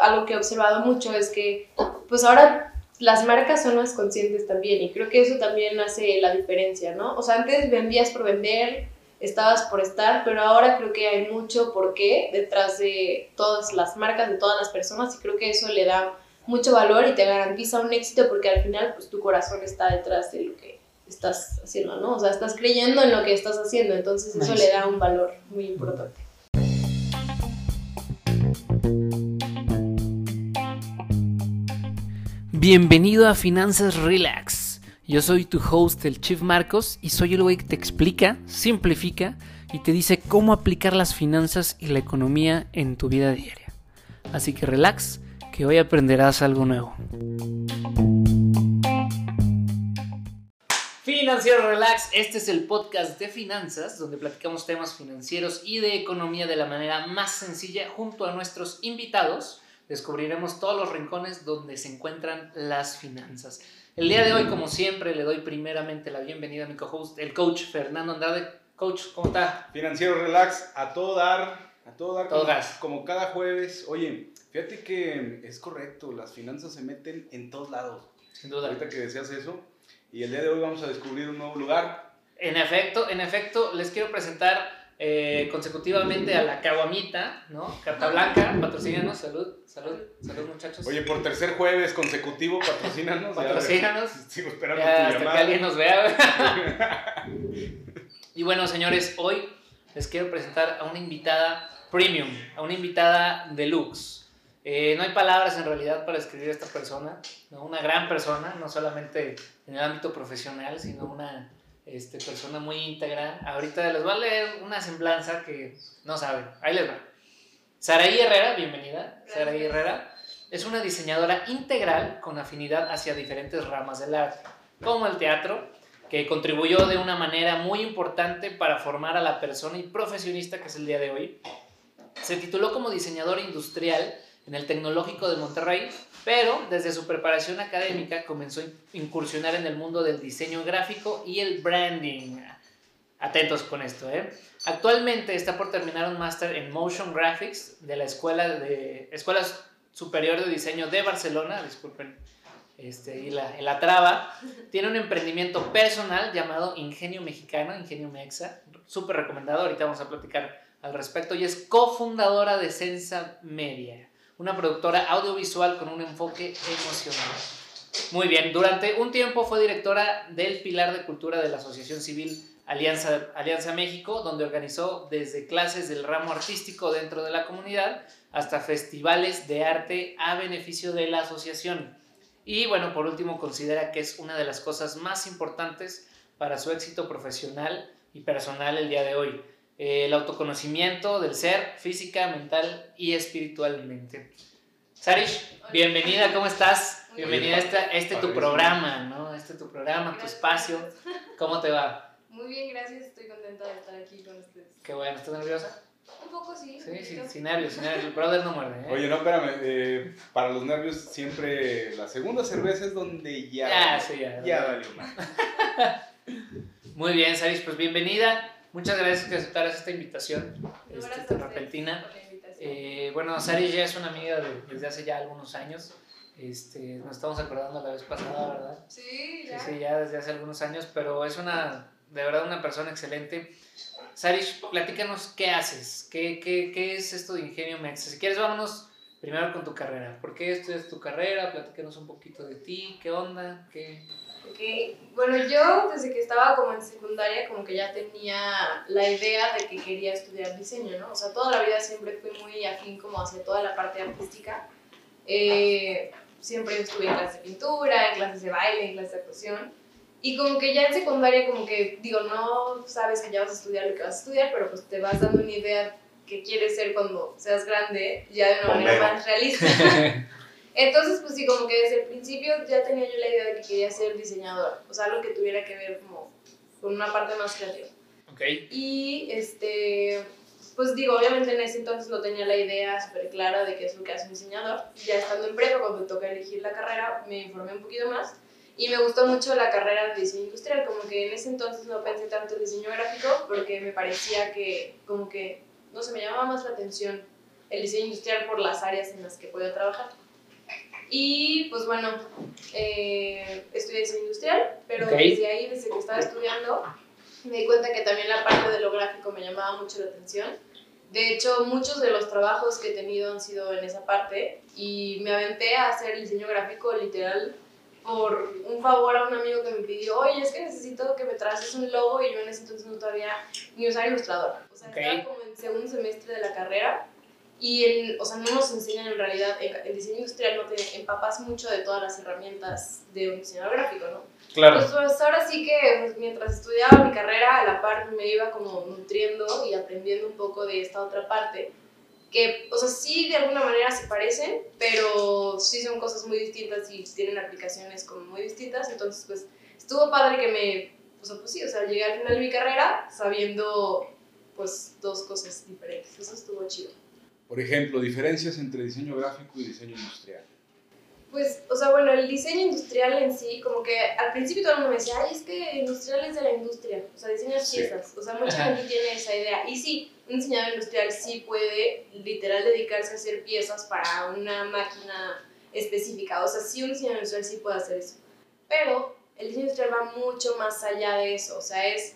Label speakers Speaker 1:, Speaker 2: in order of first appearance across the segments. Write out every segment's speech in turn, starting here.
Speaker 1: algo que he observado mucho es que pues ahora las marcas son más conscientes también y creo que eso también hace la diferencia, ¿no? O sea, antes vendías por vender, estabas por estar, pero ahora creo que hay mucho por qué detrás de todas las marcas, de todas las personas y creo que eso le da mucho valor y te garantiza un éxito porque al final pues tu corazón está detrás de lo que estás haciendo, ¿no? O sea, estás creyendo en lo que estás haciendo, entonces eso le da un valor muy importante.
Speaker 2: Bienvenido a Finanzas Relax. Yo soy tu host, el Chief Marcos, y soy el güey que te explica, simplifica y te dice cómo aplicar las finanzas y la economía en tu vida diaria. Así que relax, que hoy aprenderás algo nuevo. Financiero Relax, este es el podcast de finanzas donde platicamos temas financieros y de economía de la manera más sencilla junto a nuestros invitados descubriremos todos los rincones donde se encuentran las finanzas. El día de hoy, como siempre, le doy primeramente la bienvenida a mi co-host, el coach Fernando Andrade. Coach, ¿cómo está?
Speaker 3: Financiero Relax, a todo dar, a todo dar,
Speaker 2: todo
Speaker 3: como,
Speaker 2: gas.
Speaker 3: como cada jueves. Oye, fíjate que es correcto, las finanzas se meten en todos lados.
Speaker 2: Sin duda.
Speaker 3: Ahorita que decías eso, y el día de hoy vamos a descubrir un nuevo lugar.
Speaker 2: En efecto, en efecto, les quiero presentar eh, consecutivamente a la Caguamita, ¿no? Carta Blanca, patrocínanos, salud, salud, salud muchachos.
Speaker 3: Oye, por tercer jueves consecutivo, patrocínanos.
Speaker 2: Patrocínanos.
Speaker 3: Sigo esperando
Speaker 2: Ya,
Speaker 3: tu
Speaker 2: hasta que
Speaker 3: llamada.
Speaker 2: alguien nos vea. y bueno, señores, hoy les quiero presentar a una invitada premium, a una invitada deluxe. Eh, no hay palabras en realidad para describir a esta persona, ¿no? una gran persona, no solamente en el ámbito profesional, sino una este, persona muy íntegra. Ahorita les voy a leer una semblanza que no saben. Ahí les va. Saraí Herrera, bienvenida. Saraí Herrera es una diseñadora integral con afinidad hacia diferentes ramas del arte, como el teatro, que contribuyó de una manera muy importante para formar a la persona y profesionista que es el día de hoy. Se tituló como diseñadora industrial en el Tecnológico de Monterrey, pero desde su preparación académica comenzó a incursionar en el mundo del diseño gráfico y el branding. Atentos con esto, ¿eh? Actualmente está por terminar un máster en Motion Graphics de la Escuela, de, Escuela Superior de Diseño de Barcelona, disculpen, este, y la, y la traba. Tiene un emprendimiento personal llamado Ingenio Mexicano, Ingenio Mexa, súper recomendado, ahorita vamos a platicar al respecto, y es cofundadora de Sensa Media, una productora audiovisual con un enfoque emocional. Muy bien, durante un tiempo fue directora del Pilar de Cultura de la Asociación Civil Alianza, Alianza México, donde organizó desde clases del ramo artístico dentro de la comunidad hasta festivales de arte a beneficio de la asociación. Y bueno, por último, considera que es una de las cosas más importantes para su éxito profesional y personal el día de hoy. Eh, el autoconocimiento del ser, física, mental y espiritualmente. Sarish, bienvenida, ¿cómo estás?
Speaker 1: Muy
Speaker 2: Bienvenida a
Speaker 3: bien.
Speaker 2: este, a este tu programa, ¿no? Este tu programa, tu
Speaker 1: Gracias.
Speaker 2: espacio. ¿Cómo te va?
Speaker 1: Muy bien, gracias. Estoy contenta de estar aquí con ustedes.
Speaker 2: Qué bueno, ¿estás nerviosa?
Speaker 1: Un poco sí.
Speaker 2: Sí, sí,
Speaker 1: poquito.
Speaker 2: sin nervios, sin nervios. El brother no muerde, ¿eh?
Speaker 3: Oye, no, espérame. eh, para los nervios, siempre la segunda cerveza es donde ya.
Speaker 2: Ya,
Speaker 3: valió,
Speaker 2: sí, ya.
Speaker 3: Ya valió más.
Speaker 2: Muy bien, Sarish, pues bienvenida. Muchas gracias que aceptaras esta invitación este, tan repentina. Eh, bueno, Sarish ya es una amiga de- desde hace ya algunos años. Este, nos estamos acordando la vez pasada, ¿verdad?
Speaker 1: Sí, ya.
Speaker 2: sí, ya desde hace algunos años, pero es una, de verdad, una persona excelente. Sarish, platícanos qué haces, qué, qué, qué es esto de Ingenio Mexa. Si quieres, vámonos primero con tu carrera. ¿Por qué estudias tu carrera? Platícanos un poquito de ti, qué onda, qué...
Speaker 1: Ok, Bueno, yo desde que estaba como en secundaria como que ya tenía la idea de que quería estudiar diseño, ¿no? O sea, toda la vida siempre fui muy afín como hacia toda la parte artística. Eh, siempre estuve en clases de pintura, en clases de baile, en clases de actuación. Y como que ya en secundaria como que, digo, no sabes que ya vas a estudiar lo que vas a estudiar, pero pues te vas dando una idea que quieres ser cuando seas grande, ya de una manera más realista. Entonces, pues sí, como que desde el principio ya tenía yo la idea de que quería ser diseñadora, o sea, algo que tuviera que ver como con una parte más creativa.
Speaker 2: Ok,
Speaker 1: Y este, pues digo, obviamente en ese entonces no tenía la idea súper clara de qué es lo que hace un diseñador. Ya estando en prepa, cuando toca elegir la carrera, me informé un poquito más y me gustó mucho la carrera de diseño industrial, como que en ese entonces no pensé tanto en diseño gráfico porque me parecía que como que, no sé, me llamaba más la atención el diseño industrial por las áreas en las que puedo trabajar. Y pues bueno, eh, estudié diseño industrial, pero
Speaker 2: Ok.
Speaker 1: desde ahí, desde que estaba estudiando, me di cuenta que también la parte de lo gráfico me llamaba mucho la atención. De hecho, muchos de los trabajos que he tenido han sido en esa parte y me aventé a hacer el diseño gráfico literal por un favor a un amigo que me pidió, oye, es que necesito que me traces un logo y yo en ese entonces no todavía ni usar ilustrador. O sea,
Speaker 2: Ok.
Speaker 1: estaba como en segundo semestre de la carrera y, en, o sea, no nos enseñan en realidad, el diseño industrial no te empapas mucho de todas las herramientas de un diseñador gráfico, ¿no?
Speaker 2: Claro.
Speaker 1: Pues, pues, ahora sí que pues, mientras estudiaba mi carrera, a la par me iba como nutriendo y aprendiendo un poco de esta otra parte. Que, o sea, sí de alguna manera se parecen, pero sí son cosas muy distintas y tienen aplicaciones como muy distintas. Entonces, pues estuvo padre que me, o sea, pues sí, o sea, llegué al final de mi carrera sabiendo pues dos cosas diferentes. Eso estuvo chido.
Speaker 3: Por ejemplo, diferencias entre diseño gráfico y diseño industrial.
Speaker 1: Pues, o sea, bueno, el diseño industrial en sí, como que al principio todo el mundo me decía, ay, es que industrial es de la industria, o sea, diseñas
Speaker 3: Sí.
Speaker 1: piezas. O sea, mucha gente tiene esa idea. Y sí, un diseñador industrial sí puede literal dedicarse a hacer piezas para una máquina específica. O sea, sí, un diseñador industrial sí puede hacer eso. Pero el diseño industrial va mucho más allá de eso. O sea, es.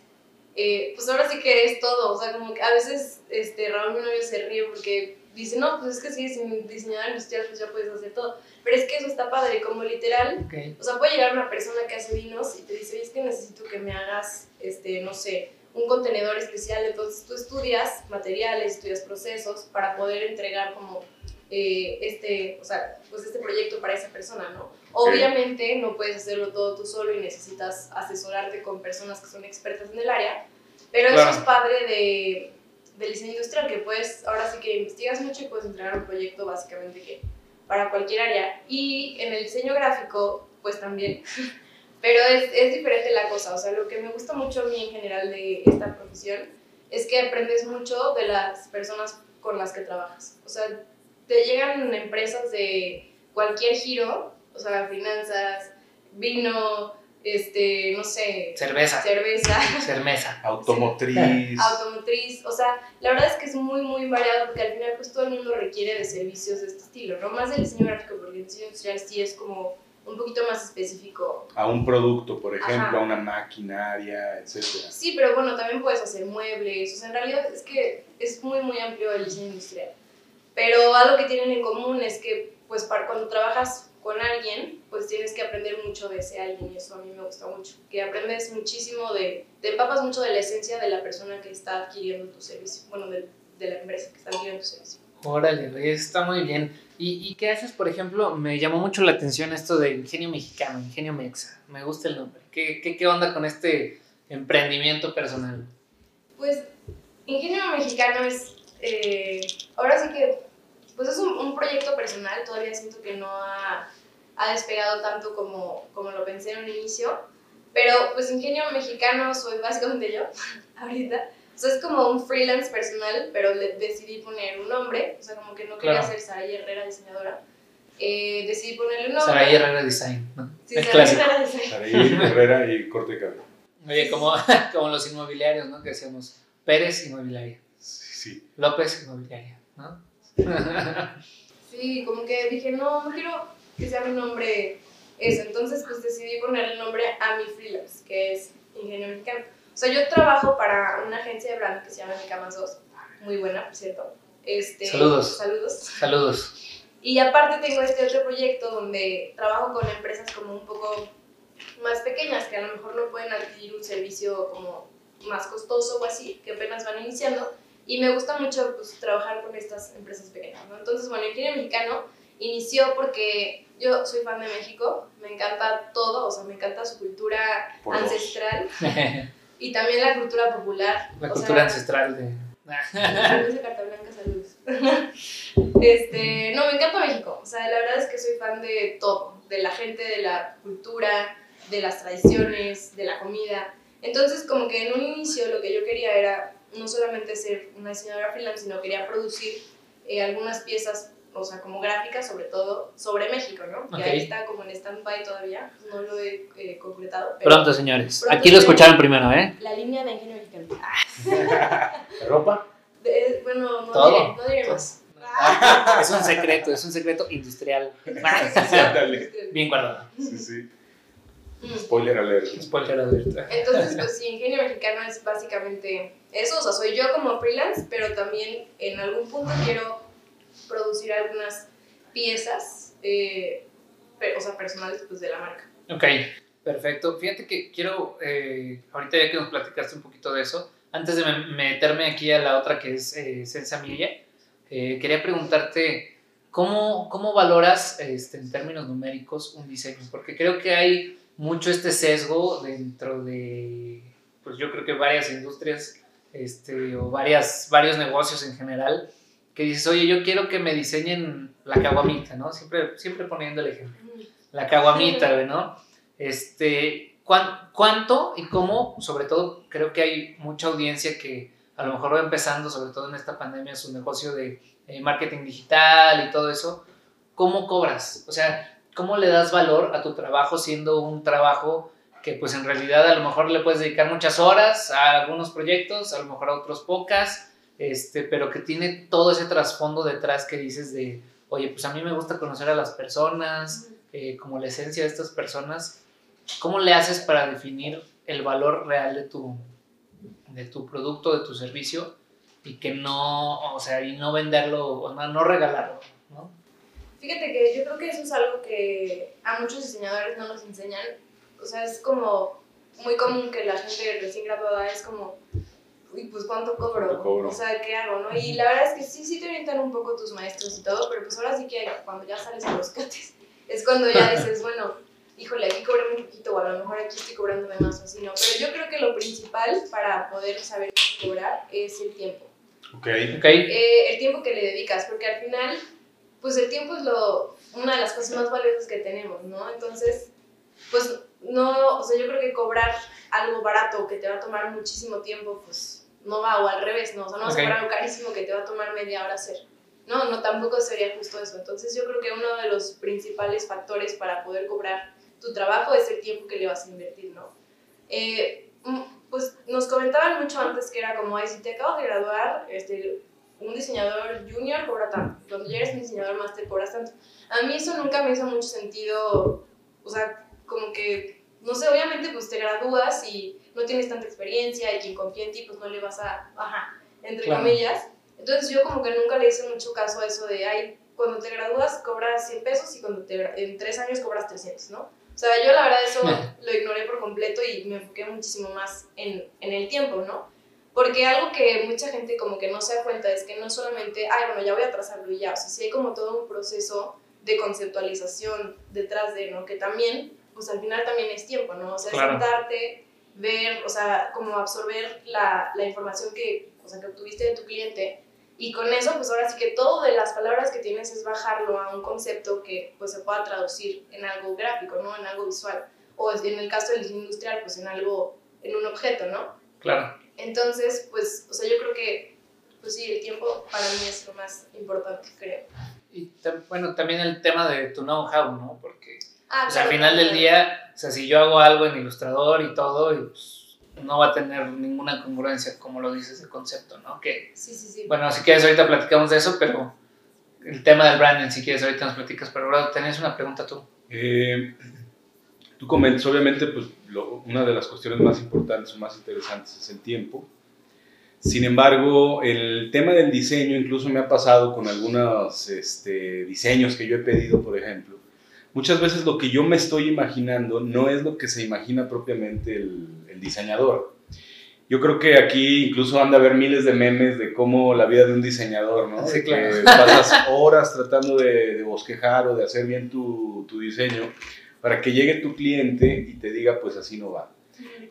Speaker 1: eh, pues ahora sí que es todo. O sea, como que a veces este, Raúl, mi novio, se ríe porque dice, no, pues es que si eres diseñador industrial, pues ya puedes hacer todo. Pero es que eso está padre, como literal, o sea, puede llegar una persona que hace vinos y te dice, oye, es que necesito que me hagas, este, no sé, un contenedor especial. Entonces tú estudias materiales, estudias procesos para poder entregar como eh, este, o sea, pues este proyecto para esa persona, ¿no? Obviamente no puedes hacerlo todo tú solo y necesitas asesorarte con personas que son expertas en el área, pero
Speaker 2: Claro.
Speaker 1: eso es padre de, del diseño industrial, que puedes, ahora sí que investigas mucho y puedes entregar un proyecto básicamente que para cualquier área. Y en el diseño gráfico, pues también. Pero es, es diferente la cosa. O sea, lo que me gusta mucho a mí en general de esta profesión es que aprendes mucho de las personas con las que trabajas. O sea, te llegan empresas de cualquier giro, o sea, finanzas, vino, este, no sé,
Speaker 2: Cerveza.
Speaker 1: cerveza,
Speaker 2: Cerveza.
Speaker 3: Automotriz.
Speaker 1: automotriz, o sea, la verdad es que es muy, muy variado porque al final pues todo el mundo requiere de servicios de este estilo, no más del diseño gráfico porque el diseño industrial sí es como un poquito más específico.
Speaker 3: a un producto, por ejemplo,
Speaker 1: Ajá.
Speaker 3: a una maquinaria, etcétera.
Speaker 1: Sí, pero bueno, también puedes hacer muebles, o sea, en realidad es que es muy, muy amplio el diseño industrial. Pero algo que tienen en común es que pues para cuando trabajas con alguien, pues tienes que aprender mucho de ese alguien y eso a mí me gusta mucho, que aprendes muchísimo de, te empapas mucho de la esencia de la persona que está adquiriendo tu servicio, bueno, de, de la empresa que está adquiriendo tu servicio.
Speaker 2: Órale, está muy bien. ¿Y, ¿Y qué haces, por ejemplo? Me llamó mucho la atención esto de Ingenio Mexicano, Ingenio Mexa. Me gusta el nombre. ¿Qué, qué, qué onda con este emprendimiento personal?
Speaker 1: Pues Ingenio Mexicano es, eh, ahora sí que, pues es un, un proyecto personal, todavía siento que no ha, ha despegado tanto como, como lo pensé en un inicio, pero pues Ingenio Mexicano soy básicamente yo, ahorita. O sea, es como un freelance personal, pero le decidí poner un nombre, o sea, como que no quería
Speaker 2: Claro.
Speaker 1: ser Saray Herrera diseñadora. Eh, decidí ponerle un nombre.
Speaker 2: Saray Herrera Design, ¿no?
Speaker 1: Sí,
Speaker 2: el
Speaker 1: Saray
Speaker 2: clásico.
Speaker 1: Herrera Design.
Speaker 3: Saraí, Herrera y corte de cabello.
Speaker 2: Oye, como, como los inmobiliarios, ¿no? Que hacíamos Pérez Inmobiliaria,
Speaker 3: sí.
Speaker 2: López Inmobiliaria, ¿no?
Speaker 1: Sí, como que dije, no, no quiero que sea mi nombre eso. Entonces, pues decidí ponerle el nombre a mi freelance, que es Ingenio Mexicano. O sea, yo trabajo para una agencia de branding que se llama Micamas 2, muy buena, por cierto. Este,
Speaker 2: Saludos.
Speaker 1: Saludos.
Speaker 2: Saludos.
Speaker 1: Y aparte tengo este otro proyecto donde trabajo con empresas como un poco más pequeñas, que a lo mejor no pueden adquirir un servicio como más costoso o así, que apenas van iniciando. Y me gusta mucho pues, trabajar con estas empresas pequeñas. ¿no? Entonces, bueno, Ingenio Mexicano inició porque yo soy fan de México, me encanta todo, o sea, me encanta su cultura
Speaker 3: Por
Speaker 1: ancestral y también la cultura popular.
Speaker 2: La cultura
Speaker 1: sea,
Speaker 2: ancestral de...
Speaker 1: Saludos de Carta Blanca, saludos. Este, no, me encanta México. O sea, la verdad es que soy fan de todo, de la gente, de la cultura, de las tradiciones, de la comida. Entonces, como que en un inicio lo que yo quería era no solamente ser una diseñadora freelance, sino quería producir eh, algunas piezas, o sea, como gráficas sobre todo, sobre México, ¿no?
Speaker 2: Ok.
Speaker 1: Que ahí está como en stand-by todavía, no lo he eh, concretado. Pero
Speaker 2: Pronto, señores.
Speaker 1: Pronto,
Speaker 2: Aquí lo escucharon primero, ¿eh?
Speaker 1: La línea de Ingenio Mexicano.
Speaker 3: ¿Ropa?
Speaker 1: De- bueno, no
Speaker 2: Todo.
Speaker 1: diré, no diré más.
Speaker 2: es un secreto, es un secreto industrial. Bien guardado.
Speaker 3: Sí, sí.
Speaker 1: Mm.
Speaker 3: Spoiler alert.
Speaker 2: Spoiler alert.
Speaker 1: Entonces, pues sí, Ingenio Mexicano es básicamente eso, o sea, soy yo como freelance, pero también en algún punto quiero producir algunas piezas, eh, o sea, personales pues de la marca.
Speaker 2: Ok, perfecto. Fíjate que quiero, eh, ahorita ya que nos platicaste un poquito de eso, antes de me- meterme aquí a la otra que es eh, Sensa eh, quería preguntarte, ¿cómo, cómo valoras este, en términos numéricos un diseño? Porque creo que hay mucho este sesgo dentro de, pues yo creo que varias industrias este, o varias, varios negocios en general, que dices, oye, yo quiero que me diseñen la caguamita, ¿no? Siempre, siempre poniendo el ejemplo la caguamita, ¿no? Este, ¿cuán- ¿cuánto y cómo? Sobre todo, creo que hay mucha audiencia que a lo mejor va empezando, sobre todo en esta pandemia, su negocio de eh, marketing digital y todo eso. ¿Cómo cobras? O sea, ¿cómo le das valor a tu trabajo siendo un trabajo que pues en realidad a lo mejor le puedes dedicar muchas horas a algunos proyectos, a lo mejor a otros pocas, este, pero que tiene todo ese trasfondo detrás que dices de, oye, pues a mí me gusta conocer a las personas, eh, como la esencia de estas personas, ¿cómo le haces para definir el valor real de tu, de tu producto, de tu servicio y que no, o sea, y no venderlo, o no, no regalarlo, ¿no?
Speaker 1: Fíjate que yo creo que eso es algo que a muchos diseñadores no nos enseñan. O sea, es como muy común que la gente recién graduada es como, uy, pues ¿cuánto cobro?
Speaker 3: ¿Cuánto cobro?
Speaker 1: O sea, ¿qué hago? ¿no? Y la verdad es que sí, sí te orientan un poco tus maestros y todo, pero pues ahora sí que cuando ya sales a los cates, es cuando ya dices, bueno, híjole, aquí cobré muy poquito o a lo mejor aquí estoy cobrándome más o así, ¿no? Pero yo creo que lo principal para poder saber cobrar es el tiempo.
Speaker 3: Ok.
Speaker 2: ¿Ok?
Speaker 1: Eh, el tiempo que le dedicas, porque al final, pues el tiempo es lo, una de las cosas más valiosas que tenemos, ¿no? Entonces, pues no, o sea, yo creo que cobrar algo barato que te va a tomar muchísimo tiempo, pues no va, o al revés, ¿no? O sea, no vas
Speaker 2: Ok.
Speaker 1: a cobrar algo carísimo que te va a tomar media hora hacer. No, no, tampoco sería justo eso. Entonces, yo creo que uno de los principales factores para poder cobrar tu trabajo es el tiempo que le vas a invertir, ¿no? Eh, mm, pues nos comentaban mucho antes que era como, ay, si te acabas de graduar, este, un diseñador junior cobra tanto, cuando ya eres un diseñador máster cobras tanto. A mí eso nunca me hizo mucho sentido, o sea, como que, no sé, obviamente pues te gradúas y no tienes tanta experiencia y quien confía en ti pues no le vas a, ajá, entre
Speaker 2: Claro.
Speaker 1: comillas. Entonces yo como que nunca le hice mucho caso a eso de, ay, cuando te gradúas cobras 100 pesos y cuando te, en tres años cobras 300, ¿no? O sea, yo la verdad eso lo ignoré por completo y me enfoqué muchísimo más en, en el tiempo, ¿no? Porque algo que mucha gente como que no se da cuenta es que no solamente, ay, bueno, ya voy a trazarlo y ya, o sea, sí hay como todo un proceso de conceptualización detrás de, ¿no? Que también, pues al final también es tiempo, ¿no? O sea, es
Speaker 2: Claro.
Speaker 1: sentarte, ver, o sea, como absorber la, la información que, o sea, que obtuviste de tu cliente y con eso, pues ahora sí que todo de las palabras que tienes es bajarlo a un concepto que pues se pueda traducir en algo gráfico, ¿no? En algo visual. O en el caso del diseño industrial, pues en algo, en un objeto, ¿no?
Speaker 2: Claro.
Speaker 1: Entonces, pues, o sea, yo creo que, pues sí, el tiempo para mí es lo más importante, creo.
Speaker 2: Y bueno, también el tema de tu know-how, ¿no? Porque
Speaker 1: Ah,
Speaker 2: o sea, al final del día, o sea, si yo hago algo en Ilustrador y todo, y, pues, no va a tener ninguna congruencia, como lo dices, el concepto, ¿no? Que,
Speaker 1: Sí, sí, sí.
Speaker 2: bueno, si quieres ahorita platicamos de eso, pero el tema del branding, si quieres ahorita nos platicas, pero ahora tenías una pregunta tú.
Speaker 3: Eh, tú comentas, obviamente, pues lo- una de las cuestiones más importantes o más interesantes es el tiempo. Sin embargo, el tema del diseño incluso me ha pasado con algunos este, diseños que yo he pedido, por ejemplo. Muchas veces lo que yo me estoy imaginando no es lo que se imagina propiamente el, el diseñador. Yo creo que aquí incluso han de haber miles de memes de cómo la vida de un diseñador, ¿no?
Speaker 2: Sí, claro.
Speaker 3: que pasas horas tratando de, de bosquejar o de hacer bien tu, tu diseño para que llegue tu cliente y te diga, pues así no va.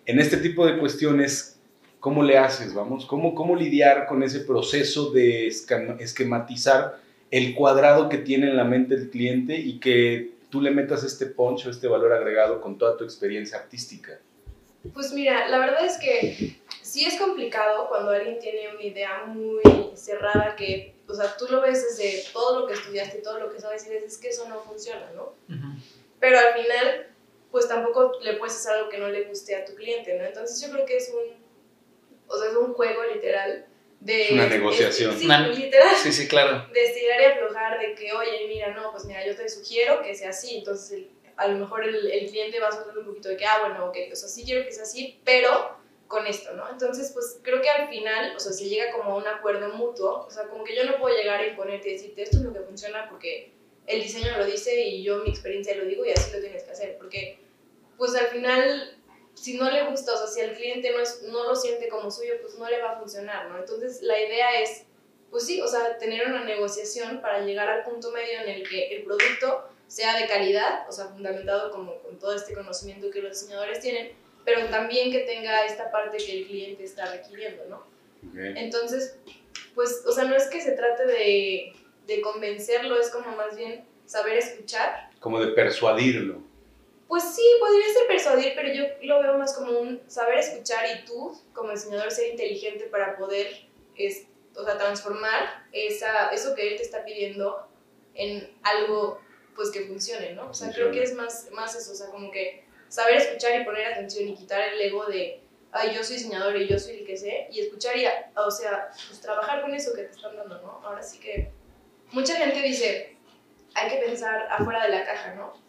Speaker 3: En este tipo de cuestiones, ¿cómo le haces, vamos? ¿Cómo, cómo lidiar con ese proceso de esquematizar el cuadrado que tiene en la mente el cliente y que tú le metas este punch o este valor agregado con toda tu experiencia artística?
Speaker 1: Pues mira, la verdad es que sí es complicado cuando alguien tiene una idea muy cerrada que, o sea, tú lo ves desde todo lo que estudiaste y todo lo que sabes y dices, es que eso no funciona, ¿no? Pero al final, pues tampoco le puedes hacer algo que no le guste a tu cliente, ¿no? Entonces yo creo que es un, o sea, es un juego literal de...
Speaker 3: Es una negociación.
Speaker 1: sí,
Speaker 2: Una-
Speaker 1: literal.
Speaker 2: Sí, sí, claro.
Speaker 1: de estirar y aflojar, de que, oye, mira, no, pues mira, yo te sugiero que sea así, entonces el- a lo mejor el, el cliente va soltando un poquito de que, ah, bueno, ok, o sea, sí quiero que sea así, pero con esto, ¿no? Entonces, pues creo que al final, o sea, se llega como a un acuerdo mutuo, o sea, como que yo no puedo llegar a imponerte y decirte, esto es lo que funciona porque el diseño lo dice y yo mi experiencia lo digo y así lo tienes que hacer, porque pues al final si no le gusta, o sea, si el cliente no, es, no lo siente como suyo, pues no le va a funcionar, ¿no? Entonces la idea es, pues sí, o sea, tener una negociación para llegar al punto medio en el que el producto sea de calidad, o sea, fundamentado como con todo este conocimiento que los diseñadores tienen, pero también que tenga esta parte que el cliente está requiriendo, ¿no? Entonces, pues, o sea, no es que se trate de, de convencerlo, es como más bien saber escuchar
Speaker 3: Como de persuadirlo.
Speaker 1: Pues sí, podría ser persuadir, pero yo lo veo más como un saber escuchar y tú, como diseñador, ser inteligente para poder, es, o sea, transformar esa, eso que él te está pidiendo en algo, pues, que funcione, ¿no? O sea, creo que es más, más eso, o sea, como que saber escuchar y poner atención y quitar el ego de, ay, yo soy diseñador y yo soy el que sé, y escuchar y, o sea, pues trabajar con eso que te están dando, ¿no? Ahora sí que mucha gente dice, hay que pensar afuera de la caja, ¿no?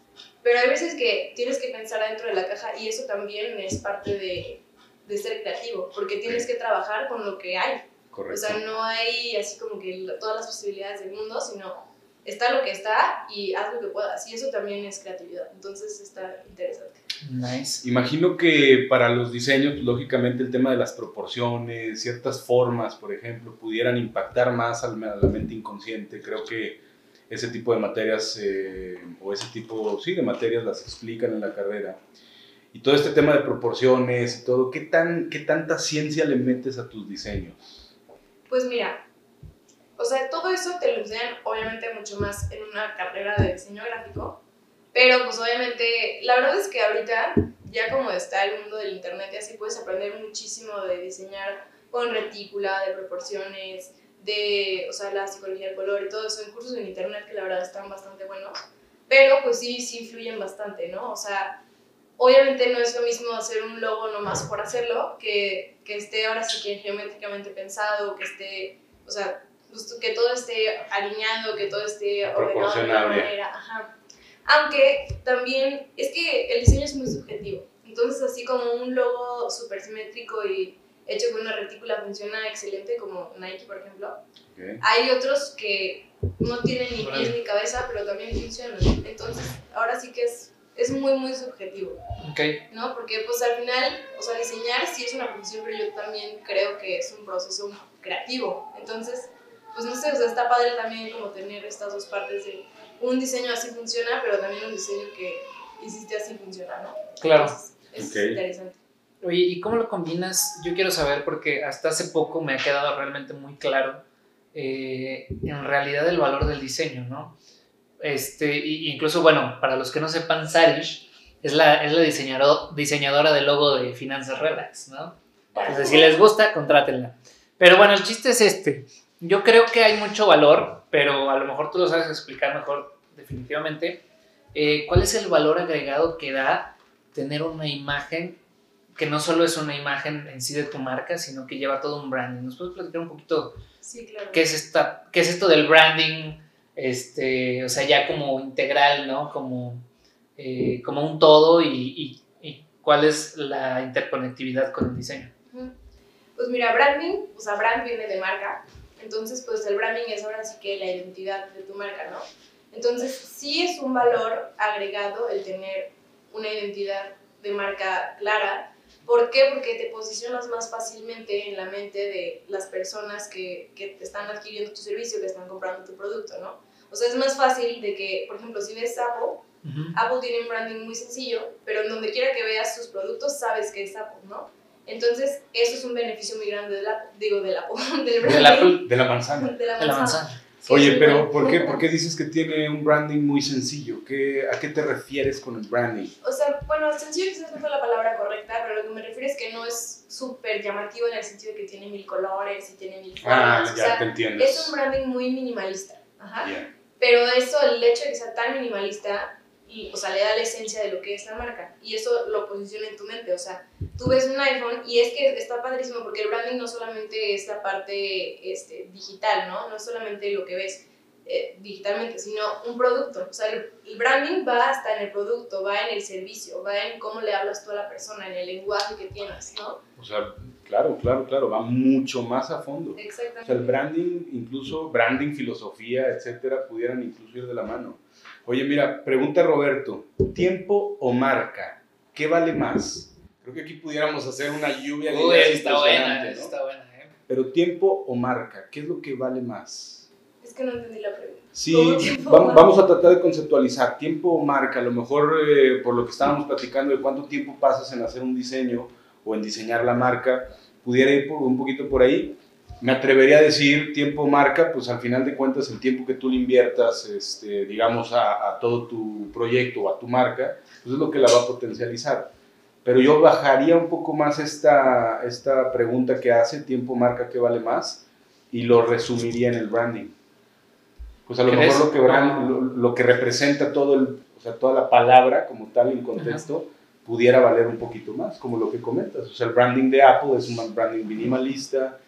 Speaker 1: Pero hay veces que tienes que pensar adentro de la caja y eso también es parte de, de ser creativo, porque tienes que trabajar con lo que hay. O
Speaker 3: Correcto.
Speaker 1: sea, no hay así como que todas las posibilidades del mundo, sino está lo que está y haz lo que puedas. Y eso también es creatividad. Entonces está interesante.
Speaker 2: Nice.
Speaker 3: Imagino que para los diseños, lógicamente el tema de las proporciones, ciertas formas, por ejemplo, pudieran impactar más al- a la mente inconsciente. Creo que ese tipo de materias, eh, o ese tipo, sí, de materias las explican en la carrera. Y todo este tema de proporciones y todo, ¿qué, tan, qué tanta ciencia le metes a tus diseños?
Speaker 1: Pues mira, o sea, todo eso te lo enseñan obviamente mucho más en una carrera de diseño gráfico, pero pues obviamente, la verdad es que ahorita ya como está el mundo del internet así puedes aprender muchísimo de diseñar con retícula, de proporciones, de, o sea, la psicología del color y todo eso en cursos en internet que la verdad están bastante buenos, pero pues sí, sí influyen bastante, ¿no? O sea, obviamente no es lo mismo hacer un logo nomás por hacerlo, que, que esté ahora sí que geométricamente pensado, que esté, o sea, que todo esté alineado, que todo esté ordenado de una manera. Ajá. Aunque también es que el diseño es muy subjetivo. Entonces, así como un logo súper simétrico y hecho con una retícula funciona excelente, como Nike, por ejemplo, hay otros que no tienen ni pies ni cabeza, pero también funcionan. Entonces, ahora sí que es, es muy, muy subjetivo.
Speaker 2: Ok.
Speaker 1: ¿no? Porque pues al final, o sea, diseñar sí es una profesión, pero yo también creo que es un proceso creativo. Entonces, pues no sé, o sea, está padre también como tener estas dos partes de un diseño así funciona, pero también un diseño que hiciste así funciona, ¿no?
Speaker 2: Claro.
Speaker 1: Entonces, es
Speaker 3: Ok.
Speaker 1: interesante.
Speaker 2: Oye, ¿y cómo lo combinas? Yo quiero saber porque hasta hace poco me ha quedado realmente muy claro eh, en realidad el valor del diseño, ¿no? Este, incluso, bueno, para los que no sepan, Sarish es la, es la diseñador- diseñadora del logo de Finanzas Relax, ¿no? Entonces, si les gusta, contrátenla. Pero bueno, el chiste es este. Yo creo que hay mucho valor, pero a lo mejor tú lo sabes explicar mejor definitivamente. Eh, ¿Cuál es el valor agregado que da tener una imagen que no solo es una imagen en sí de tu marca, sino que lleva todo un branding? ¿Nos puedes platicar un poquito
Speaker 1: Sí, claro.
Speaker 2: qué es, esta, qué es esto del branding? Este, o sea, ya como integral, ¿no? Como, eh, como un todo y, y- y cuál es la interconectividad con el diseño.
Speaker 1: Pues mira, branding, o sea, brand viene de marca, entonces pues el branding es ahora sí que la identidad de tu marca, ¿no? Entonces sí es un valor agregado el tener una identidad de marca clara. ¿Por qué? Porque te posicionas más fácilmente en la mente de las personas que, que te están adquiriendo tu servicio, que están comprando tu producto, ¿no? O sea, es más fácil de que, por ejemplo, si ves Apple, Apple tiene un branding muy sencillo, pero en donde quiera que veas sus productos sabes que es Apple, ¿no? Entonces, eso es un beneficio muy grande del Apple, digo, del Apple, del branding.
Speaker 2: Del Apple,
Speaker 3: De la manzana.
Speaker 1: de la
Speaker 2: de la
Speaker 1: manzana. Sí,
Speaker 3: Oye,
Speaker 1: es
Speaker 3: pero ¿por qué, ¿por qué dices que tiene un branding muy sencillo? ¿Qué, ¿A qué te refieres con el branding?
Speaker 1: O sea, bueno, sencillo quizás no fue la palabra correcta, pero lo que me refiero es que no es súper llamativo en el sentido de que tiene mil colores y tiene mil
Speaker 3: Ah,
Speaker 1: formas. o
Speaker 3: ya
Speaker 1: sea,
Speaker 3: te entiendo.
Speaker 1: es un branding muy minimalista. Ajá. Pero eso, el hecho de que sea tan minimalista, y, o sea, le da la esencia de lo que es la marca. Y eso lo posiciona en tu mente. O sea, tú ves un iPhone y es que está padrísimo porque el branding no solamente es la parte este, digital, ¿no? No es solamente lo que ves eh, digitalmente, sino un producto. O sea, el, branding va hasta en el producto, va en el servicio, va en cómo le hablas tú a la persona, en el lenguaje que tienes, ¿no?
Speaker 3: O sea, claro, claro, claro, va mucho más a fondo.
Speaker 1: Exactamente.
Speaker 3: O sea, el branding, incluso branding, filosofía, etcétera, pudieran incluso ir de la mano. Oye, mira, pregunta Roberto, ¿tiempo o marca? ¿Qué vale más? Creo que aquí pudiéramos hacer una lluvia de
Speaker 2: Uy, está buena, está buena. ¿eh?
Speaker 3: Pero tiempo o marca, ¿qué es lo que vale más?
Speaker 1: Es que no entendí la pregunta.
Speaker 3: Sí, vamos, a tratar de conceptualizar tiempo o marca. A lo mejor eh, por lo que estábamos platicando de cuánto tiempo pasas en hacer un diseño o en diseñar la marca, pudiera ir por, un poquito por ahí me atrevería a decir tiempo marca, pues al final de cuentas el tiempo que tú le inviertas, este, digamos, a, todo tu proyecto o a tu marca, pues es lo que la va a potencializar. Pero yo bajaría un poco más esta, esta pregunta que hace, tiempo marca, ¿qué vale más? Y lo resumiría en el branding. Pues a lo mejor lo que, lo, que representa todo el, o sea, toda la palabra como tal en contexto, pudiera valer un poquito más, como lo que comentas. O sea, el branding de Apple es un branding minimalista,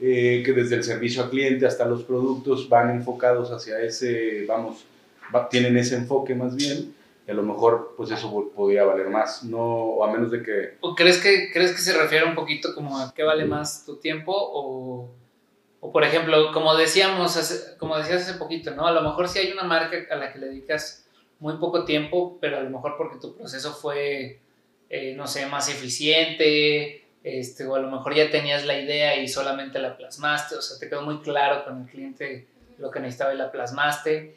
Speaker 3: eh, que desde el servicio al cliente hasta los productos van enfocados hacia ese, vamos, tienen ese enfoque más bien, y a lo mejor pues eso podría valer más, no, o a menos de que...
Speaker 2: ¿O crees que, crees que se refiere un poquito como a qué vale más tu tiempo o, o por ejemplo, como decíamos, como decías hace poquito, ¿no? A lo mejor si hay una marca a la que le dedicas muy poco tiempo, pero a lo mejor porque tu proceso fue, eh, no sé, más eficiente, este, o a lo mejor ya tenías la idea y solamente la plasmaste, o sea, te quedó muy claro con el cliente lo que necesitaba y la plasmaste,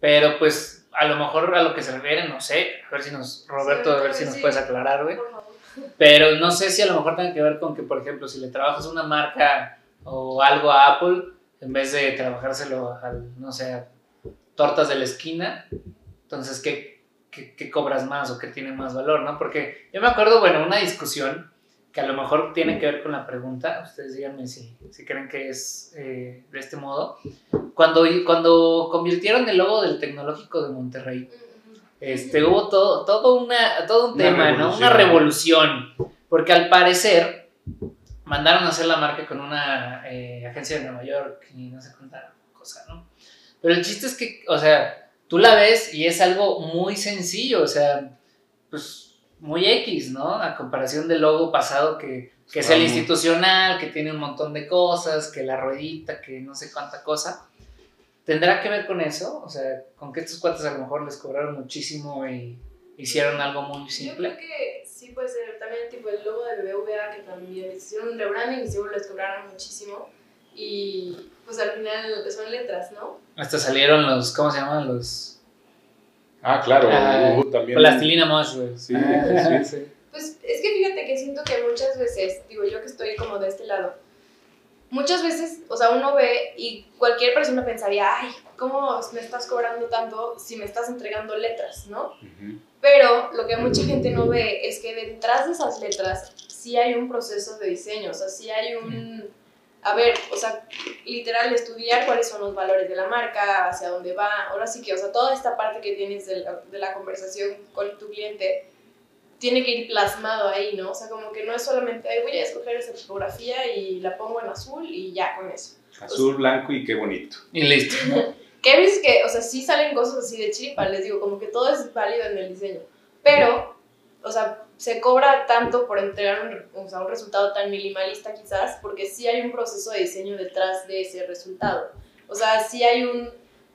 Speaker 2: pero pues a lo mejor a lo que se refiere, no sé, a ver si nos, Roberto, a ver si nos puedes aclarar, güey. Pero no sé si a lo mejor tenga que ver con que, por ejemplo, si le trabajas una marca o algo a Apple, en vez de trabajárselo al, no sé, tortas de la esquina, entonces, ¿qué, qué, qué cobras más o qué tiene más valor, no? Porque yo me acuerdo, bueno, una discusión que a lo mejor tiene que ver con la pregunta, ustedes díganme si, si creen que es eh, de este modo. Cuando, cuando convirtieron el logo del Tecnológico de Monterrey, este, hubo todo, todo, una, todo un tema, ¿no? Una revolución, porque al parecer mandaron a hacer la marca con una eh, agencia de Nueva York y no sé cuánta cosa, ¿no? Pero el chiste es que, o sea, tú la ves y es algo muy sencillo, o sea, pues muy X, ¿no? A comparación del logo pasado que, que es el institucional, que tiene un montón de cosas, que la ruedita, que no sé cuánta cosa. ¿Tendrá que ver con eso? O sea, con que estos cuates a lo mejor les cobraron muchísimo y hicieron algo muy simple.
Speaker 1: Yo creo que sí puede ser también tipo el logo del BVA que también hicieron un rebranding y seguro les cobraron muchísimo. Y pues al final son letras, ¿no?
Speaker 2: Hasta salieron los, ¿cómo se llaman? Los
Speaker 3: Ah, claro, uh, también.
Speaker 2: Plastilina más, güey.
Speaker 3: Sí, sí,
Speaker 1: sí. Pues es que fíjate que siento que muchas veces, digo yo que estoy como de este lado, muchas veces, o sea, uno ve y cualquier persona pensaría, ay, ¿cómo me estás cobrando tanto si me estás entregando letras, no? Pero lo que mucha gente no ve es que detrás de esas letras sí hay un proceso de diseño, o sea, sí hay un a ver, o sea, literal, estudiar cuáles son los valores de la marca, hacia dónde va. Ahora sí que, o sea, toda esta parte que tienes de la, de la conversación con tu cliente tiene que ir plasmado ahí, ¿no? O sea, como que no es solamente, Ay, voy a escoger esa fotografía y la pongo en azul y ya con eso.
Speaker 3: Azul, blanco y qué bonito.
Speaker 2: Y listo.
Speaker 1: que ves que, o sea, sí salen cosas así de chiripa, les digo, como que todo es válido en el diseño. Pero, o sea, se cobra tanto por entregar un, o sea, un, resultado tan minimalista quizás, porque sí hay un proceso de diseño detrás de ese resultado. O sea, sí hay un,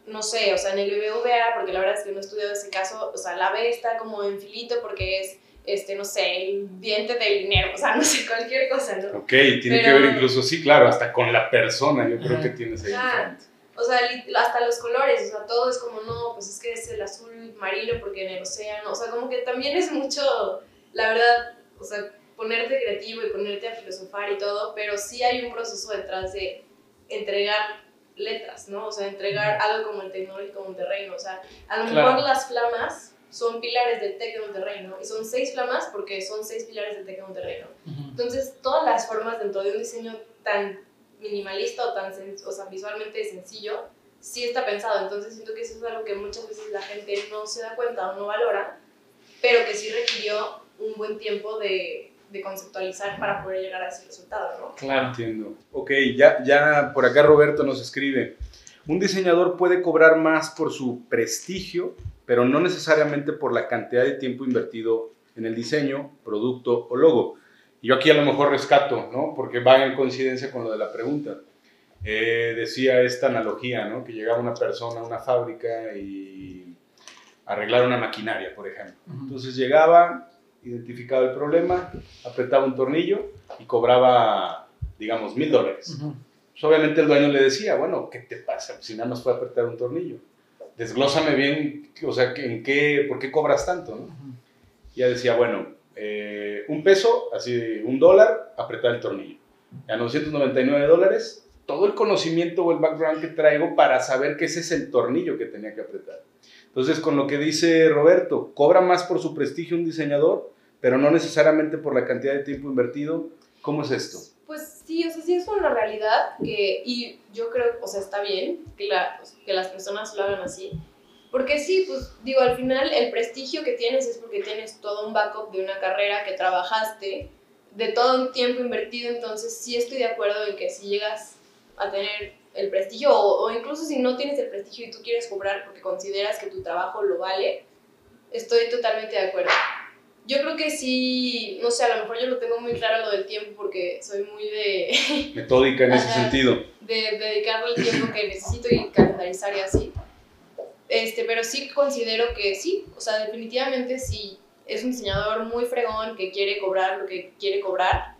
Speaker 1: no sé, o sea, en el BBVA, porque la verdad es que no he estudiado ese caso, o sea, la B está como en filito porque es, este, no sé, el diente del dinero, o sea, no sé, cualquier cosa, ¿no?
Speaker 3: Ok, tiene que ver incluso, sí, claro, hasta con la persona, yo creo que tienes ahí
Speaker 1: claro. O sea, hasta los colores, o sea, todo es como, no, pues es que es el azul marino porque en el océano, o sea, como que también es mucho la verdad, o sea, ponerte creativo y ponerte a filosofar y todo, pero sí hay un proceso detrás de entregar letras, ¿no? O sea, entregar algo como el Tecnológico Monterrey, ¿no? O sea, a lo mejor las flamas son pilares del TEC de Monterrey, ¿no? Y son seis flamas porque son seis pilares del TEC de Monterrey, ¿no? Entonces, todas las formas dentro de un diseño tan minimalista o tan, o sea, visualmente sencillo, sí está pensado. Entonces siento que eso es algo que muchas veces la gente no se da cuenta o no valora, pero que sí requirió un buen tiempo de, de conceptualizar para poder llegar a ese resultado, ¿no?
Speaker 3: Claro. Entiendo. Ok, ya, ya por acá Roberto nos escribe. Un diseñador puede cobrar más por su prestigio, pero no necesariamente por la cantidad de tiempo invertido en el diseño, producto o logo. Y yo aquí a lo mejor rescato, ¿no? Porque va en coincidencia con lo de la pregunta. Eh, decía esta analogía, ¿no? Que llegaba una persona a una fábrica y arreglar una maquinaria, por ejemplo. Entonces llegaba, identificaba el problema, apretaba un tornillo y cobraba, digamos, mil dólares. Pues, obviamente el dueño le decía, bueno, ¿qué te pasa? Si nada más fue apretar un tornillo. Desglósame bien, o sea, ¿en qué, ¿por qué cobras tanto? ¿no? Y ya decía, bueno, eh, un peso, así, un dólar, apretar el tornillo. A 999 dólares, todo el conocimiento o el background que traigo para saber que ese es el tornillo que tenía que apretar. Entonces, con lo que dice Roberto, cobra más por su prestigio un diseñador, pero no necesariamente por la cantidad de tiempo invertido. ¿Cómo es esto?
Speaker 1: Pues sí, o sea, sí es una realidad que, y yo creo, o sea, está bien que, la, que las personas lo hagan así, porque sí, pues digo, al final el prestigio que tienes es porque tienes todo un backup de una carrera que trabajaste, de todo un tiempo invertido, entonces sí estoy de acuerdo en que si llegas a tener el prestigio o, o incluso si no tienes el prestigio y tú quieres cobrar porque consideras que tu trabajo lo vale, estoy totalmente de acuerdo yo creo que sí, no sé, a lo mejor yo lo tengo muy claro lo del tiempo porque soy muy de...
Speaker 3: Metódica en ese sentido.
Speaker 1: De, dedicarle el tiempo que necesito y calendarizar y así. Este, pero sí considero que sí, o sea, definitivamente si es un diseñador muy fregón que quiere cobrar lo que quiere cobrar,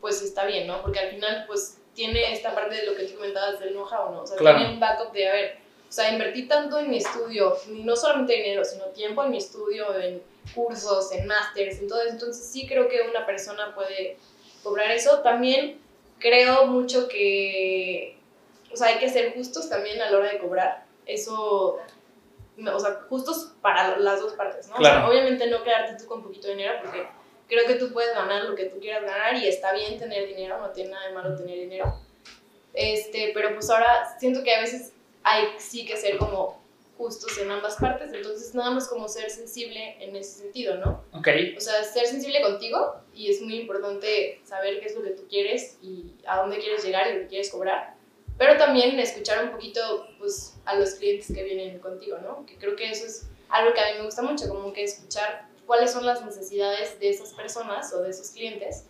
Speaker 1: pues está bien, ¿no? Porque al final, pues tiene esta parte de lo que tú comentabas del know-how, ¿no? O sea, tiene un backup de, a ver, o sea, invertí tanto en mi estudio, no solamente dinero, sino tiempo en mi estudio, en cursos, en másters, en todo eso. Entonces sí creo que una persona puede cobrar eso. También creo mucho que, o sea, hay que ser justos también a la hora de cobrar. Eso, o sea, justos para las dos partes, ¿no? obviamente no quedarte tú con poquito dinero porque creo que tú puedes ganar lo que tú quieras ganar y está bien tener dinero, no tiene nada de malo tener dinero. Este, pero pues ahora siento que a veces hay sí que ser como justos en ambas partes, entonces nada más como ser sensible en ese sentido, ¿no?
Speaker 2: Ok.
Speaker 1: O sea, ser sensible contigo y es muy importante saber qué es lo que tú quieres y a dónde quieres llegar y lo que quieres cobrar, pero también escuchar un poquito pues a los clientes que vienen contigo, ¿no? Que creo que eso es algo que a mí me gusta mucho, como que escuchar cuáles son las necesidades de esas personas o de esos clientes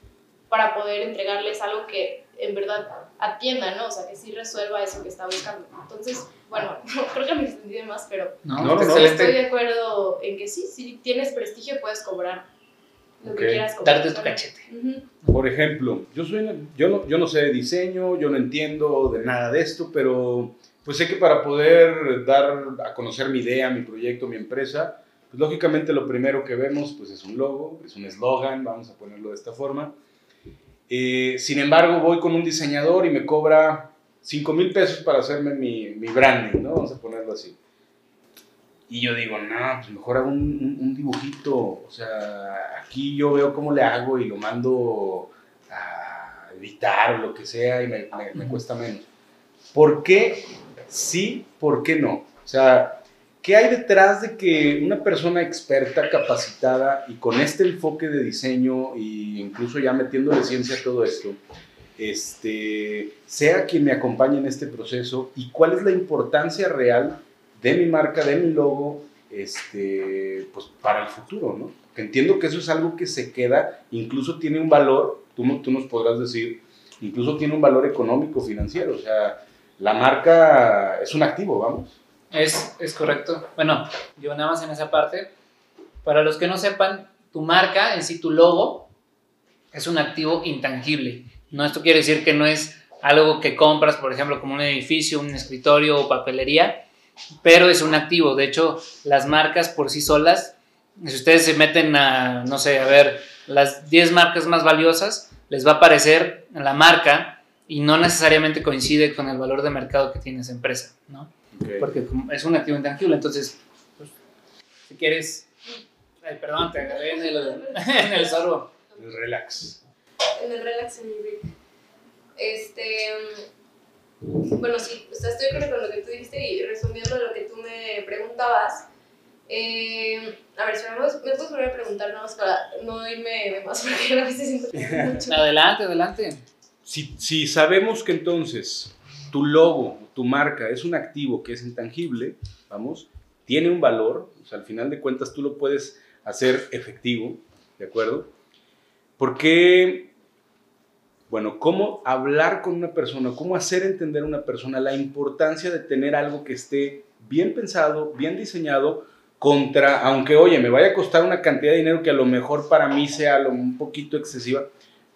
Speaker 1: para poder entregarles algo que en verdad atienda, ¿no? O sea, que sí resuelva eso que está buscando. Entonces, bueno, creo que me extendí más, pero
Speaker 3: no, no,
Speaker 1: estoy de acuerdo en que sí, si tienes prestigio puedes cobrar lo que quieras cobrar.
Speaker 2: Darte tu cachete.
Speaker 3: Por ejemplo, yo, soy, yo, no, yo no sé de diseño, yo no entiendo de nada de esto, pero pues sé que para poder dar a conocer mi idea, mi proyecto, mi empresa, pues lógicamente lo primero que vemos pues es un logo, es un eslogan, vamos a ponerlo de esta forma. Eh, sin embargo, voy con un diseñador y me cobra 5 mil pesos para hacerme mi, mi, branding, ¿no? Vamos a ponerlo así. Y yo digo, no, pues mejor hago un, un, dibujito. O sea, aquí yo veo cómo le hago y lo mando a editar o lo que sea y me, me, me cuesta menos. ¿Por qué sí? ¿Por qué no? O sea, ¿Qué hay detrás de que una persona experta, capacitada y con este enfoque de diseño e incluso ya metiéndole ciencia a todo esto, este, sea quien me acompañe en este proceso y cuál es la importancia real de mi marca, de mi logo, este, pues para el futuro, ¿no? Que entiendo que eso es algo que se queda, incluso tiene un valor, tú, tú nos podrás decir, incluso tiene un valor económico, financiero, o sea, la marca es un activo, vamos.
Speaker 2: Es, es correcto. Bueno, yo nada más en esa parte. Para los que no sepan, tu marca, en sí tu logo, es un activo intangible. No, esto quiere decir que no es algo que compras, por ejemplo, como un edificio, un escritorio o papelería, pero es un activo. De hecho, las marcas por sí solas, si ustedes se meten a, no sé, a ver, las 10 marcas más valiosas, les va a aparecer la marca y no necesariamente coincide con el valor de mercado que tiene esa empresa, ¿no? Porque es un activo intangible. Entonces, pues, si quieres. Ay, perdón, te agarré en el, en el sorbo.
Speaker 3: El relax.
Speaker 1: En el relax en mi Este. bueno, sí, o sea, estoy de acuerdo con lo que tú dijiste y respondiendo a lo que tú me preguntabas. Eh, a ver, si me puedes volver a preguntar nada más para no irme de más porque a veces siento mucho.
Speaker 2: Adelante, adelante.
Speaker 3: Si, si sabemos que entonces tu logo, tu marca es un activo que es intangible, vamos, tiene un valor, al final de cuentas tú lo puedes hacer efectivo, ¿de acuerdo? ¿Por qué bueno, cómo hablar con una persona, cómo hacer entender a una persona la importancia de tener algo que esté bien pensado, bien diseñado, contra, aunque oye, me vaya a costar una cantidad de dinero que a lo mejor para mí sea un poquito excesiva,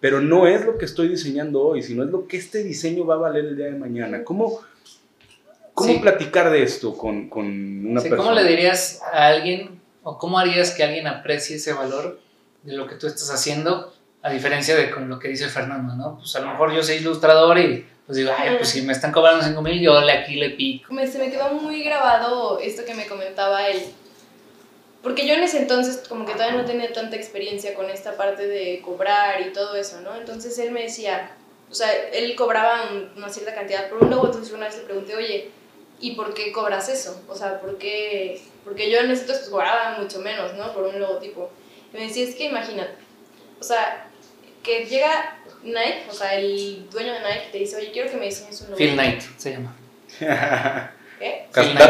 Speaker 3: pero no es lo que estoy diseñando hoy, sino es lo que este diseño va a valer el día de mañana. ¿Cómo, cómo platicar de esto con, con una persona?
Speaker 2: ¿Cómo le dirías a alguien o cómo harías que alguien aprecie ese valor de lo que tú estás haciendo? A diferencia de con lo que dice Fernando, ¿no? Pues a lo mejor yo soy ilustrador y pues digo, ay, pues si me están cobrando 5 mil, yo le aquí le pico.
Speaker 1: Me, se me quedó muy grabado esto que me comentaba él. Porque yo en ese entonces como que todavía no tenía tanta experiencia con esta parte de cobrar y todo eso, ¿no? Entonces él me decía, o sea, él cobraba una cierta cantidad por un logo, entonces una vez le pregunté, oye, ¿y por qué cobras eso? O sea, ¿por qué? Porque yo en ese entonces pues, cobraba mucho menos, ¿no? Por un logotipo. Y me decía, es que imagínate, o sea, que llega Nike, o sea, el dueño de Nike te dice, oye, quiero que me diseñes un logo.
Speaker 2: Phil Knight se llama.
Speaker 1: ¿Qué?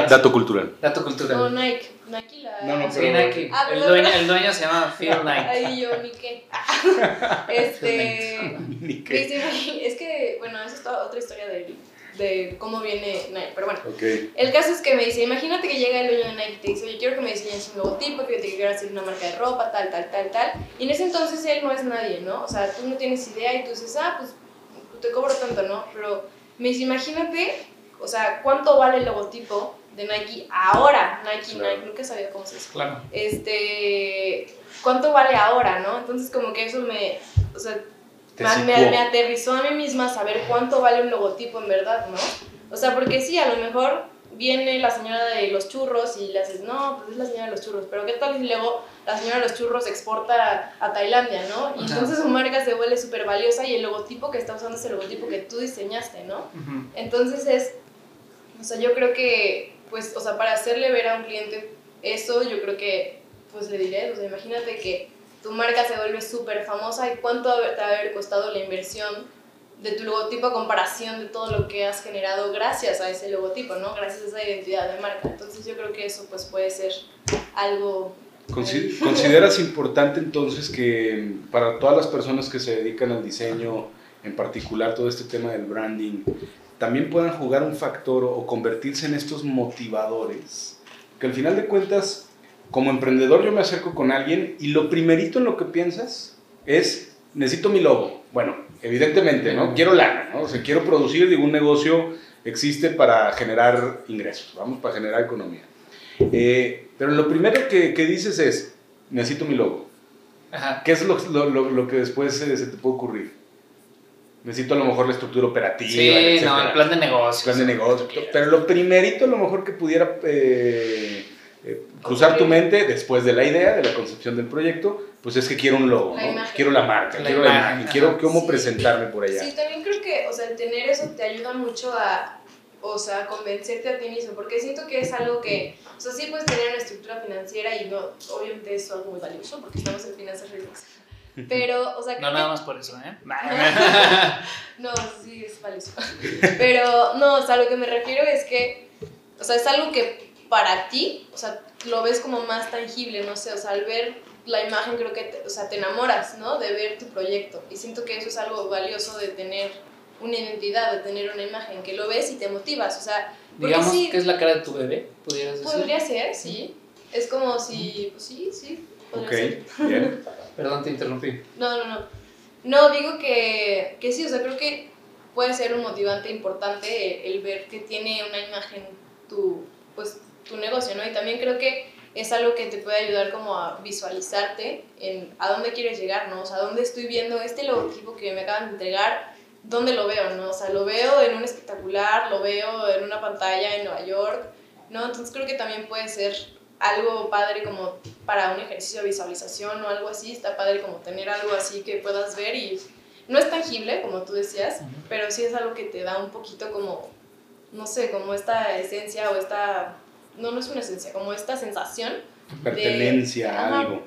Speaker 3: Dato cultural.
Speaker 2: Dato cultural.
Speaker 1: No, Nike. Nike la...
Speaker 3: No, no,
Speaker 2: Sí,
Speaker 3: pero-
Speaker 2: Nike.
Speaker 1: Ah,
Speaker 2: el,
Speaker 1: pero-
Speaker 2: dueño, el dueño se llama Phil Knight.
Speaker 1: Ahí yo, ni qué. este...
Speaker 3: Ni qué.
Speaker 1: Sí, sí, es que, bueno, esa es toda otra historia de, de cómo viene Nike, pero bueno.
Speaker 3: Ok.
Speaker 1: El caso es que me dice, imagínate que llega el dueño de Nike y te dice, oye, quiero que me diseñes un logotipo, que quiero hacer una marca de ropa, tal, tal, tal, tal. Y en ese entonces él no es nadie, ¿no? O sea, tú no tienes idea y tú dices, ah, pues te cobro tanto, ¿no? Pero me dice, imagínate, o sea, ¿cuánto vale el logotipo de Nike ahora? Nike,
Speaker 3: Claro.
Speaker 1: Nike, nunca sabía cómo se dice
Speaker 2: Claro.
Speaker 1: este, ¿cuánto vale ahora, no? Entonces como que eso me, o sea, me, me- aterrizó a mí misma saber cuánto vale un logotipo en verdad, ¿no? O sea, porque sí, a lo mejor viene la señora de los churros y le haces, no, pues es la señora de los churros, pero ¿qué tal si luego la señora de los churros exporta a Tailandia, ¿no? Y
Speaker 2: Ajá.
Speaker 1: entonces su marca se vuelve súper valiosa y el logotipo que está usando es el logotipo que tú diseñaste, ¿no? Entonces es, o sea, yo creo que, pues, o sea, para hacerle ver a un cliente eso, yo creo que, pues le diré, o sea, imagínate que tu marca se vuelve súper famosa y cuánto te va a haber costado la inversión de tu logotipo a comparación de todo lo que has generado gracias a ese logotipo, ¿no? Gracias a esa identidad de marca. Entonces yo creo que eso, pues, puede ser algo...
Speaker 3: Consi- ¿Consideras importante entonces que para todas las personas que se dedican al diseño, en particular todo este tema del branding, también puedan jugar un factor o convertirse en estos motivadores? Que al final de cuentas, como emprendedor yo me acerco con alguien y lo primerito en lo que piensas es, necesito mi logo. Bueno, evidentemente, ¿no? Quiero lana, ¿no? O sea, quiero producir, digo, un negocio existe para generar ingresos, vamos, para generar economía. Eh, pero lo primero que, que dices es, necesito mi logo.
Speaker 2: Ajá.
Speaker 3: ¿Qué es lo, lo- lo- que después se, se te puede ocurrir? Necesito a lo mejor la estructura operativa,
Speaker 2: Sí,
Speaker 3: etcétera,
Speaker 2: no, el plan de negocios.
Speaker 3: plan de negocio. Pero lo primerito a lo mejor que pudiera eh, eh, cruzar tu mente después de la idea, de la concepción del proyecto, pues es que quiero un logo,
Speaker 1: La
Speaker 3: ¿no?
Speaker 1: imagen.
Speaker 3: quiero la marca,
Speaker 2: La
Speaker 3: quiero la
Speaker 2: imagen,
Speaker 3: imagen,
Speaker 2: ajá.
Speaker 3: quiero cómo
Speaker 1: Sí.
Speaker 3: presentarme por allá.
Speaker 1: Sí, también creo que, o sea, el tener eso te ayuda mucho a, o sea, convencerte a ti mismo, porque siento que es algo que, o sea, sí puedes tener una estructura financiera y no, obviamente es algo muy valioso porque estamos en finanzas riesgos. Pero, o sea,
Speaker 2: No
Speaker 1: que-
Speaker 2: nada más por eso, ¿eh?
Speaker 1: no, sí, es valioso. Pero, no, o sea, lo que me refiero es que, o sea, es algo que para ti, o sea, lo ves como más tangible, no sé, o sea, al ver la imagen creo que, te, o sea, te enamoras, ¿no? De ver tu proyecto. Y siento que eso es algo valioso de tener una identidad, de tener una imagen, que lo ves y te motivas, o sea,
Speaker 2: Digamos
Speaker 1: sí,
Speaker 2: que es la cara de tu bebé, pudieras decir.
Speaker 1: podría ser, sí. Es como si, pues sí, sí,
Speaker 3: Ok,
Speaker 1: ser.
Speaker 3: bien.
Speaker 2: Perdón, te interrumpí.
Speaker 1: No, no, no. No, digo que, que sí, o sea, creo que puede ser un motivante importante el, el ver que tiene una imagen tu, pues, tu negocio, ¿no? Y también creo que es algo que te puede ayudar como a visualizarte en a dónde quieres llegar, ¿no? O sea, dónde estoy viendo este logotipo que me acaban de entregar, dónde lo veo, ¿no? O sea, lo veo en un espectacular, lo veo en una pantalla en Nueva York, ¿no? Entonces creo que también puede ser algo padre como para un ejercicio de visualización o algo así, está padre como tener algo así que puedas ver y no es tangible, como tú decías, pero sí es algo que te da un poquito como no sé, como esta esencia o esta, no, no es una esencia, como esta sensación.
Speaker 3: Pertenencia
Speaker 1: de,
Speaker 3: a algo.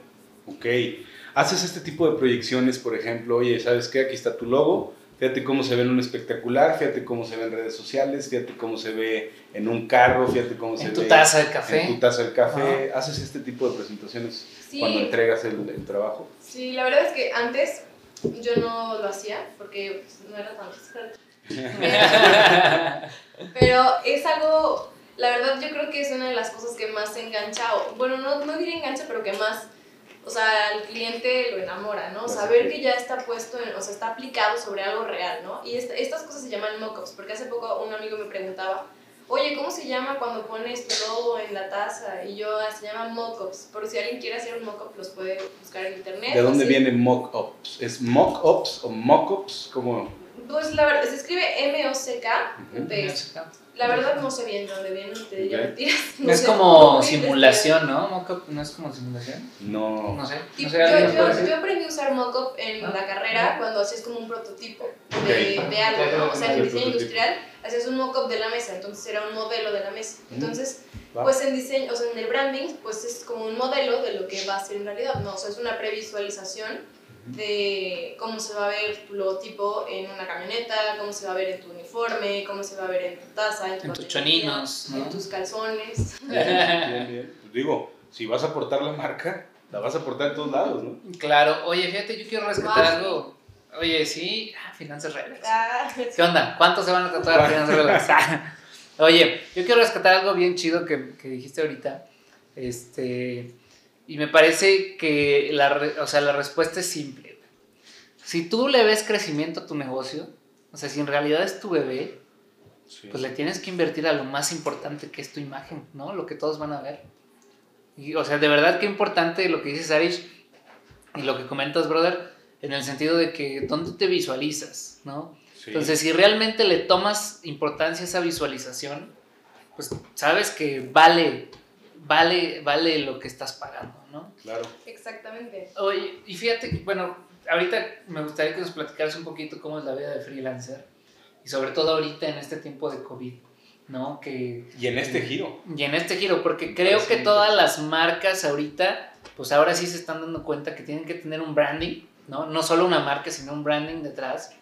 Speaker 3: Ok. Haces este tipo de proyecciones, por ejemplo, oye, ¿sabes qué? Aquí está tu logo, fíjate cómo se ve en un espectacular, fíjate cómo se ve en redes sociales, fíjate cómo se ve en un carro, fíjate cómo se ve
Speaker 2: en tu taza de café.
Speaker 3: En tu taza de café. ¿Haces este tipo de presentaciones cuando entregas el, el, trabajo?
Speaker 1: Sí, la verdad es que antes yo no lo hacía porque pues, no era tan Pero es algo, la verdad yo creo que es una de las cosas que más engancha, o, bueno, no, no diré engancha, pero que más o sea, al cliente lo enamora, ¿no? Saber que ya está puesto, o sea, está aplicado sobre algo real, ¿no? Y estas cosas se llaman mockups, porque hace poco un amigo me preguntaba, oye, ¿cómo se llama cuando pones tu logo en la taza? Y yo, ah, se llama mockups. Por si alguien quiere hacer un mockup, los puede buscar en internet.
Speaker 3: ¿De dónde viene mockups? ¿Es mockups o mockups? ¿Cómo?
Speaker 1: Pues la verdad, se escribe M-O-C-K. La verdad no sé bien de dónde viene, te diría mentiras.
Speaker 2: No es como simulación, ¿no? Mockup no es como simulación.
Speaker 3: No.
Speaker 2: No sé.
Speaker 1: yo, yo, yo, aprendí a usar mockup en ah. la carrera cuando hacías como un prototipo de, de algo, ¿no? O sea, en diseño industrial hacías un mockup de la mesa, entonces era un modelo de la mesa. Entonces, pues en diseño, o sea, en el branding, pues es como un modelo de lo que va a ser en realidad, ¿no? O sea, es una previsualización de cómo se va a ver tu logotipo en una camioneta, cómo se va a ver en tu uniforme, cómo se va a ver en tu taza,
Speaker 2: en, tus choninos,
Speaker 1: en tus calzones.
Speaker 3: Bien, bien, Pues digo, si vas a aportar la marca, la vas a aportar en todos lados, ¿no?
Speaker 2: Claro, oye, fíjate, yo quiero rescatar algo. Oye, sí, ah, finanzas reales. Ah, ¿Qué onda? ¿Cuántos se van a tatuar finanzas reales? oye, yo quiero rescatar algo bien chido que, que dijiste ahorita. Este, y me parece que la, o sea, la respuesta es simple. Si tú le ves crecimiento a tu negocio, o sea, si en realidad es tu bebé, pues le tienes que invertir a lo más importante que es tu imagen, ¿no? Lo que todos van a ver. Y, o sea, de verdad qué importante lo que dices, Arish, y lo que comentas, brother, en el sentido de que dónde te visualizas, ¿no? Entonces, si realmente le tomas importancia a esa visualización, pues sabes que vale vale, vale lo que estás pagando.
Speaker 3: Claro.
Speaker 1: Exactamente.
Speaker 2: Oye, y fíjate, bueno, ahorita me gustaría que nos platicaras un poquito cómo es la vida de freelancer y sobre todo ahorita en este tiempo de COVID, ¿no? Que,
Speaker 3: y en este giro.
Speaker 2: Y en este giro, porque creo que todas las marcas ahorita, pues ahora sí se están dando cuenta que tienen que tener un branding, ¿no? No solo una marca, sino un branding detrás,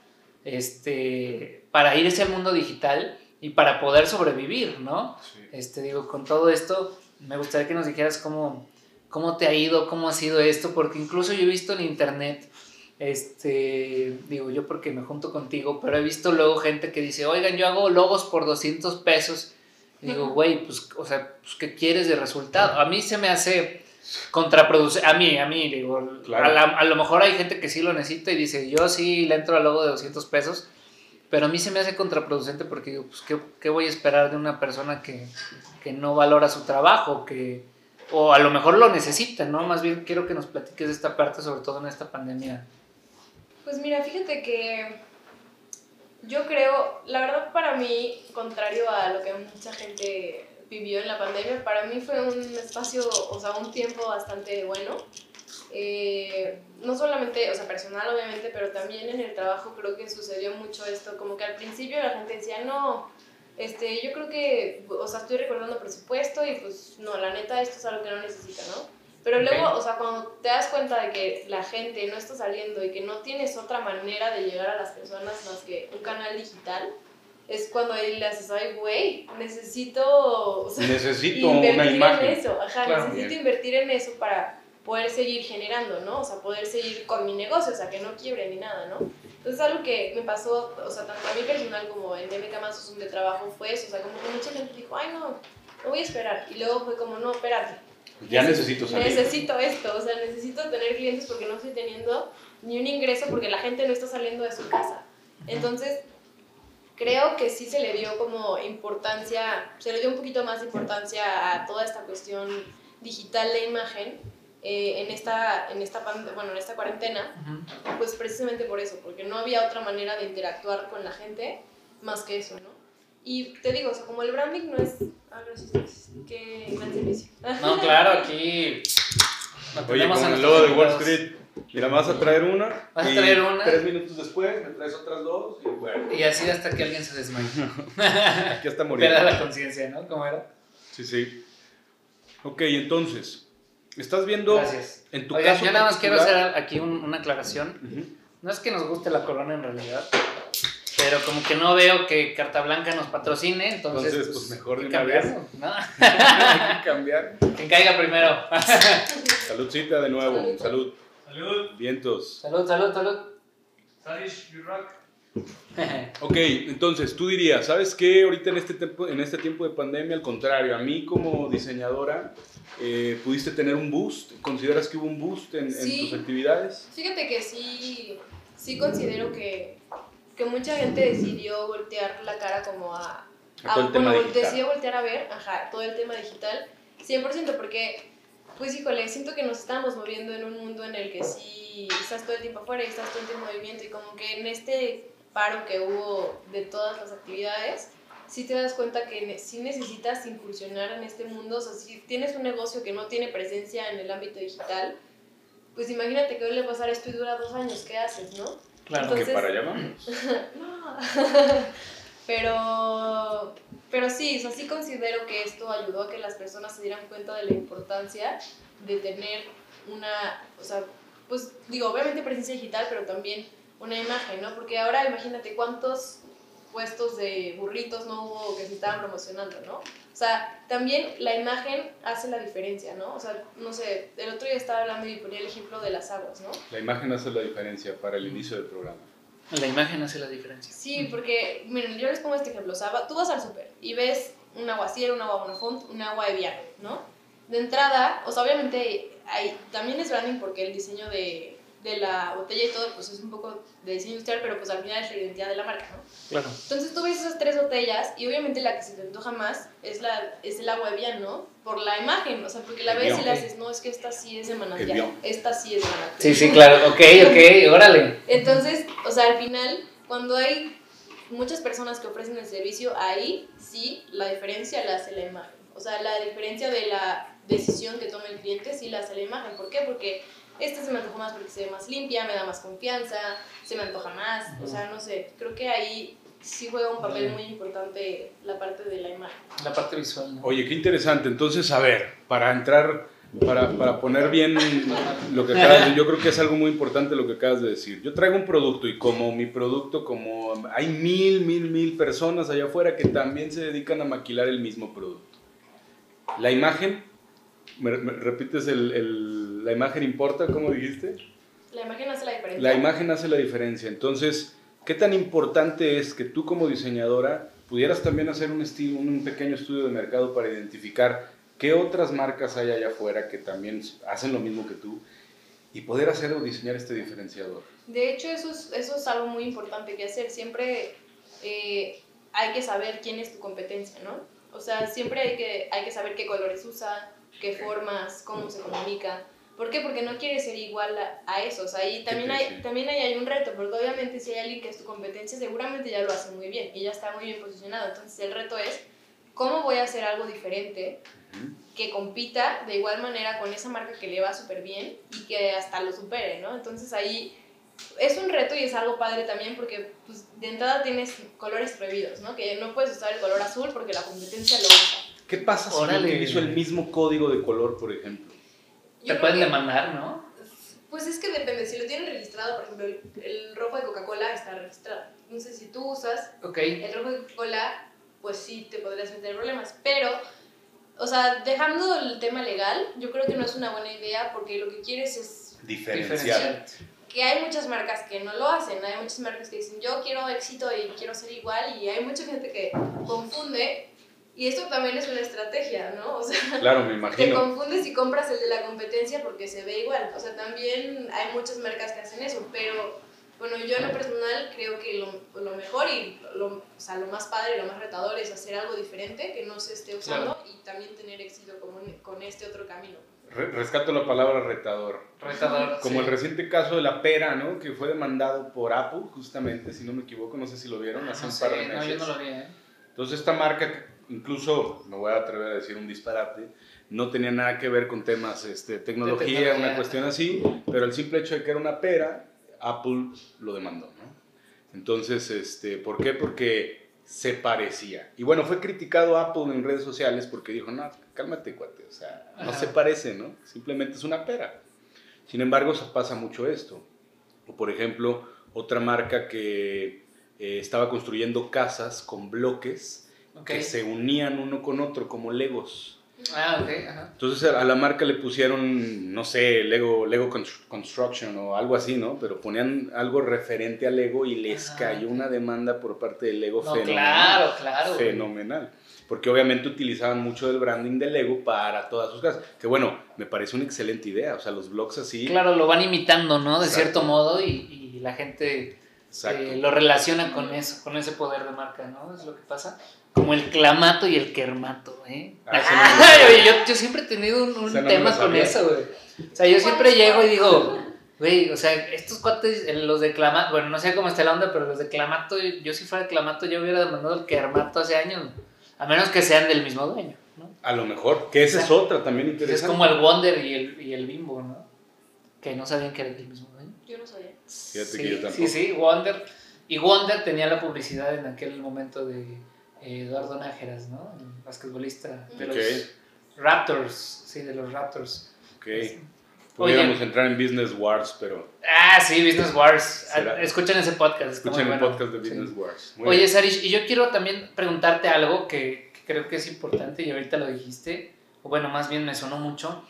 Speaker 2: este, para irse al mundo digital y para poder sobrevivir, ¿no? Este, digo, con todo esto, me gustaría que nos dijeras cómo, cómo te ha ido, cómo ha sido esto, porque incluso yo he visto en internet, este, digo yo porque me junto contigo, pero he visto luego gente que dice, oigan, yo hago logos por 200 pesos. Y digo, güey, pues, o sea, pues, ¿qué quieres de resultado? A mí se me hace contraproducente, a mí, a mí, digo, a, lo mejor hay gente que sí lo necesita y dice, yo sí le entro al logo de 200 pesos, pero a mí se me hace contraproducente porque digo, pues, ¿qué, qué voy a esperar de una persona que, que no valora su trabajo, que, o a lo mejor lo necesita, ¿no? Más bien quiero que nos platiques de esta parte, sobre todo en esta pandemia.
Speaker 1: Pues mira, fíjate que yo creo, la verdad para mí, contrario a lo que mucha gente vivió en la pandemia, para mí fue un espacio, o sea, un tiempo bastante bueno. Eh, no solamente, o sea, personal obviamente, pero también en el trabajo creo que sucedió mucho esto, como que al principio la gente decía, no, este, yo creo que, o sea, estoy recordando presupuesto y pues no, la neta esto es algo que no necesita, ¿no? Pero luego, o sea, cuando te das cuenta de que la gente no está saliendo y que no tienes otra manera de llegar a las personas más que un canal digital, es cuando ahí le haces, ay, güey, necesito, o sea,
Speaker 3: necesito una imagen.
Speaker 1: en eso, ajá, necesito invertir en eso para poder seguir generando, ¿no? O sea, poder seguir con mi negocio, o sea, que no quiebre ni nada, ¿no? Entonces, algo que me pasó, o sea, tanto a mí personal como en DMK Más de trabajo fue eso, o sea, como que mucha gente dijo, ay, no, no voy a esperar. Y luego fue como, no, espérate.
Speaker 3: Ya necesito salir.
Speaker 1: Necesito esto, o sea, necesito tener clientes porque no estoy teniendo ni un ingreso porque la gente no está saliendo de su casa. Entonces, creo que sí se le dio como importancia, se le dio un poquito más importancia a toda esta cuestión digital de imagen eh, en, esta, en, esta, bueno, en esta cuarentena, pues precisamente por eso, porque no había otra manera de interactuar con la gente más que eso, ¿no? Y te digo, o sea, como el branding no es... Ah, gracias, Qué gran servicio.
Speaker 2: No, claro, aquí...
Speaker 3: Oye, con el logo de Wall Street. Mira, vas a traer una.
Speaker 2: Vas a traer una.
Speaker 3: Tres minutos después me traes otras dos y bueno,
Speaker 2: Y así hasta que alguien se desmaye.
Speaker 3: aquí hasta morir.
Speaker 2: Pierda la conciencia, ¿no? ¿Cómo era?
Speaker 3: Sí, sí. Ok, entonces, estás viendo
Speaker 2: Gracias.
Speaker 3: en tu
Speaker 2: Oigan,
Speaker 3: caso
Speaker 2: yo nada más quiero hacer aquí un- una aclaración. No es que nos guste la corona en realidad, pero como que no veo que Carta Blanca nos patrocine, entonces,
Speaker 3: Entonces, pues, mejor de
Speaker 2: que
Speaker 3: una vez.
Speaker 2: ¿no?
Speaker 3: Hay que cambiar.
Speaker 2: Quien caiga primero.
Speaker 3: Saludcita de nuevo,
Speaker 1: Salud.
Speaker 3: salud.
Speaker 4: Salud.
Speaker 3: Vientos.
Speaker 2: salud, salud, salud.
Speaker 4: Salish, you rock.
Speaker 3: Ok, entonces tú dirías, ¿sabes qué? Ahorita en este tiempo, en este tiempo de pandemia, al contrario, a mí como diseñadora, eh, ¿pudiste tener un boost? ¿Consideras que hubo un boost en, en
Speaker 1: Sí.
Speaker 3: tus actividades?
Speaker 1: Fíjate que sí, sí considero que, que mucha gente decidió voltear la cara como a...
Speaker 3: A todo el
Speaker 1: a-
Speaker 3: tema
Speaker 1: bueno,
Speaker 3: digital.
Speaker 1: decidió voltear a ver, ajá, todo el tema digital, 100%, porque, pues híjole, siento que nos estamos moviendo en un mundo en el que sí estás todo el tiempo afuera y estás todo el tiempo en movimiento y como que en este paro que hubo de todas las actividades, sí te das cuenta que sí necesitas incursionar en este mundo, o sea, si tienes un negocio que no tiene presencia en el ámbito digital, pues imagínate que hoy le pasar esto y dura dos años, ¿qué haces, no?
Speaker 2: Claro.
Speaker 1: Entonces-
Speaker 3: que para allá vamos.
Speaker 1: No. pero, pero sí, o sea, sí considero que esto ayudó a que las personas se dieran cuenta de la importancia de tener una, o sea, pues digo, obviamente presencia digital, pero también una imagen, ¿no? Porque ahora imagínate cuántos puestos de burritos no hubo que se estaban promocionando, ¿no? O sea, también la imagen hace la diferencia, ¿no? O sea, no sé, el otro día estaba hablando y ponía el ejemplo de las aguas, ¿no?
Speaker 3: La imagen hace la diferencia para el inicio del programa.
Speaker 2: La imagen hace la diferencia.
Speaker 1: Sí, porque, miren, yo les pongo este ejemplo. O sea, tú vas al súper y ves un agua Cielo, un agua Bonafont, un agua Evian, ¿no? De entrada, o sea, obviamente hay, también es branding porque el diseño de, de la botella y todo, pues es un poco de diseño industrial, pero pues al final es la identidad de la marca, ¿no?
Speaker 2: Claro.
Speaker 1: Entonces tú ves esas tres botellas y obviamente la que se te antoja más es, la, es el agua Evian, ¿no? Por la imagen, o sea, porque la ves y le
Speaker 3: Evian.
Speaker 1: haces, no, es que esta sí es de manantial, esta sí es de manantial.
Speaker 2: Sí, sí, claro. Ok, ok, órale.
Speaker 1: Entonces, o sea, al final, cuando hay muchas personas que ofrecen el servicio, ahí sí la diferencia la hace la imagen. O sea, la diferencia de la decisión que toma el cliente sí la hace la imagen. ¿Por qué? Porque esta se me antoja más porque se ve más limpia, me da más confianza, se me antoja más. O sea, no sé, creo que ahí sí juega un papel muy importante la parte de la imagen.
Speaker 2: La parte visual. ¿no?
Speaker 3: Oye, qué interesante. Entonces, a ver, para entrar, para, para poner bien lo que acabas de yo creo que es algo muy importante lo que acabas de decir. Yo traigo un producto y como mi producto, como hay mil, mil, mil personas allá afuera que también se dedican a maquilar el mismo producto. La imagen, ¿me, me repites el, el- la imagen importa, como dijiste?
Speaker 1: La imagen hace la diferencia.
Speaker 3: La imagen hace la diferencia. Entonces, ¿qué tan importante es que tú como diseñadora pudieras también hacer un, estilo, un pequeño estudio de mercado para identificar qué otras marcas hay allá afuera que también hacen lo mismo que tú y poder hacer o diseñar este diferenciador?
Speaker 1: De hecho, eso es, eso es algo muy importante que hacer. Siempre eh, hay que saber quién es tu competencia, ¿no? O sea, siempre hay que, hay que saber qué colores usa, qué formas, cómo se comunica. ¿Por qué? Porque no quieres ser igual a, a eso. O sea, ahí también hay, también ahí hay un reto, porque obviamente si hay alguien que es tu competencia, seguramente ya lo hace muy bien y ya está muy bien posicionado. Entonces, el reto es, ¿cómo voy a hacer algo diferente que compita de igual manera con esa marca que le va súper bien y que hasta lo supere, ¿no? Entonces ahí es un reto y es algo padre también porque pues, de entrada tienes colores prohibidos, ¿no? Que no puedes usar el color azul porque la competencia lo usa.
Speaker 3: ¿Qué pasa si
Speaker 2: Órale.
Speaker 3: utilizo el mismo código de color, por ejemplo?
Speaker 2: Te
Speaker 1: Yo
Speaker 2: pueden
Speaker 1: creo que-
Speaker 2: demandar, ¿no?
Speaker 1: Pues es que depende, si lo tienen registrado, por ejemplo, el, el rojo de Coca-Cola está registrado. Entonces si tú usas
Speaker 2: Ok.
Speaker 1: el rojo de Coca-Cola, pues sí te podrías meter problemas. Pero, o sea, dejando el tema legal, yo creo que no es una buena idea porque lo que quieres es
Speaker 3: Diferenciar.
Speaker 1: que hay muchas marcas que no lo hacen, hay muchas marcas que dicen yo quiero éxito y quiero ser igual y hay mucha gente que confunde y esto también es una estrategia, ¿no? O sea,
Speaker 3: Claro, me
Speaker 1: te
Speaker 3: imagino.
Speaker 1: confundes y compras el de la competencia porque se ve igual, o sea, también hay muchas marcas que hacen eso, pero bueno, yo en lo personal creo que lo, lo mejor y lo, o sea, lo más padre y lo más retador es hacer algo diferente que no se esté usando y también tener éxito con, con este otro camino.
Speaker 3: Re- rescato la palabra retador.
Speaker 2: Retador.
Speaker 3: Como
Speaker 2: sí.
Speaker 3: el reciente caso de la pera, ¿no? Que fue demandado por Apple, justamente, si no me equivoco, no sé si lo vieron hace un
Speaker 2: sé,
Speaker 3: par de
Speaker 2: no,
Speaker 3: meses.
Speaker 2: yo no lo vi, ¿eh?
Speaker 3: Entonces esta marca, incluso, me voy a atrever a decir un disparate, no tenía nada que ver con temas este, tecnología,
Speaker 2: tecnología.
Speaker 3: una cuestión así, pero el simple hecho de que era una pera, Apple lo demandó, ¿no? Entonces, este, ¿por qué? Porque se parecía. Y bueno, fue criticado Apple en redes sociales porque dijo, no, cálmate, cuate, o sea, no
Speaker 2: Ajá.
Speaker 3: se parece, ¿no? Simplemente es una pera. Sin embargo, se pasa mucho esto. O por ejemplo, otra marca que eh, estaba construyendo casas con bloques
Speaker 2: Ok.
Speaker 3: que se unían uno con otro como Legos.
Speaker 2: Ah, ok, ajá.
Speaker 3: Entonces a la marca le pusieron, no sé, Lego, Lego Constr- Construction o algo así, ¿no? Pero ponían algo referente a Lego y les
Speaker 2: Ajá.
Speaker 3: cayó una demanda por parte de Lego
Speaker 2: No,
Speaker 3: fenomenal.
Speaker 2: claro, claro.
Speaker 3: Fenomenal. Porque obviamente utilizaban mucho del branding de Lego para todas sus casas. Que bueno, me parece una excelente idea. O sea, los blogs así.
Speaker 2: Claro, lo van imitando, ¿no? De
Speaker 3: Exacto.
Speaker 2: cierto modo y, y la gente eh, lo relaciona con eso, con ese poder de marca, ¿no? Es lo que pasa. Como el clamato y el kermato, ¿eh?
Speaker 3: Ah, sí,
Speaker 2: Ay, yo, yo siempre he tenido un, un
Speaker 3: no
Speaker 2: tema con eso, güey. O sea, yo siempre llego y digo, güey, o sea, estos cuates, eh, los de clamato, bueno, no sé cómo está la onda, pero los de clamato, yo si fuera clamato, yo hubiera demandado el kermato hace años, a menos que sean del mismo dueño, ¿no?
Speaker 3: A lo mejor. Que esa es otra también
Speaker 2: Es
Speaker 3: interesante.
Speaker 2: como el Wonder y el, y el Bimbo, ¿no? Que no sabían que eran del mismo dueño.
Speaker 1: Yo no sabía.
Speaker 3: Fíjate
Speaker 2: sí,
Speaker 3: que yo tampoco.
Speaker 2: Sí, sí, Wonder. Y Wonder tenía la publicidad en aquel momento de Eduardo Nájeras, ¿no? El basquetbolista de
Speaker 3: Ok.
Speaker 2: los Raptors. Sí, de los Raptors.
Speaker 3: Ok.
Speaker 2: Oye.
Speaker 3: Pudiéramos entrar en Business Wars, pero
Speaker 2: Ah, sí, Business Wars.
Speaker 3: Será.
Speaker 2: Ah, Escuchen ese podcast.
Speaker 3: escuchen el
Speaker 2: bueno.
Speaker 3: podcast de
Speaker 2: Sí.
Speaker 3: Business Wars. Muy
Speaker 2: Oye,
Speaker 3: bien.
Speaker 2: Sarish, y yo quiero también preguntarte algo que, que creo que es importante y ahorita lo dijiste, o bueno, más bien me sonó mucho.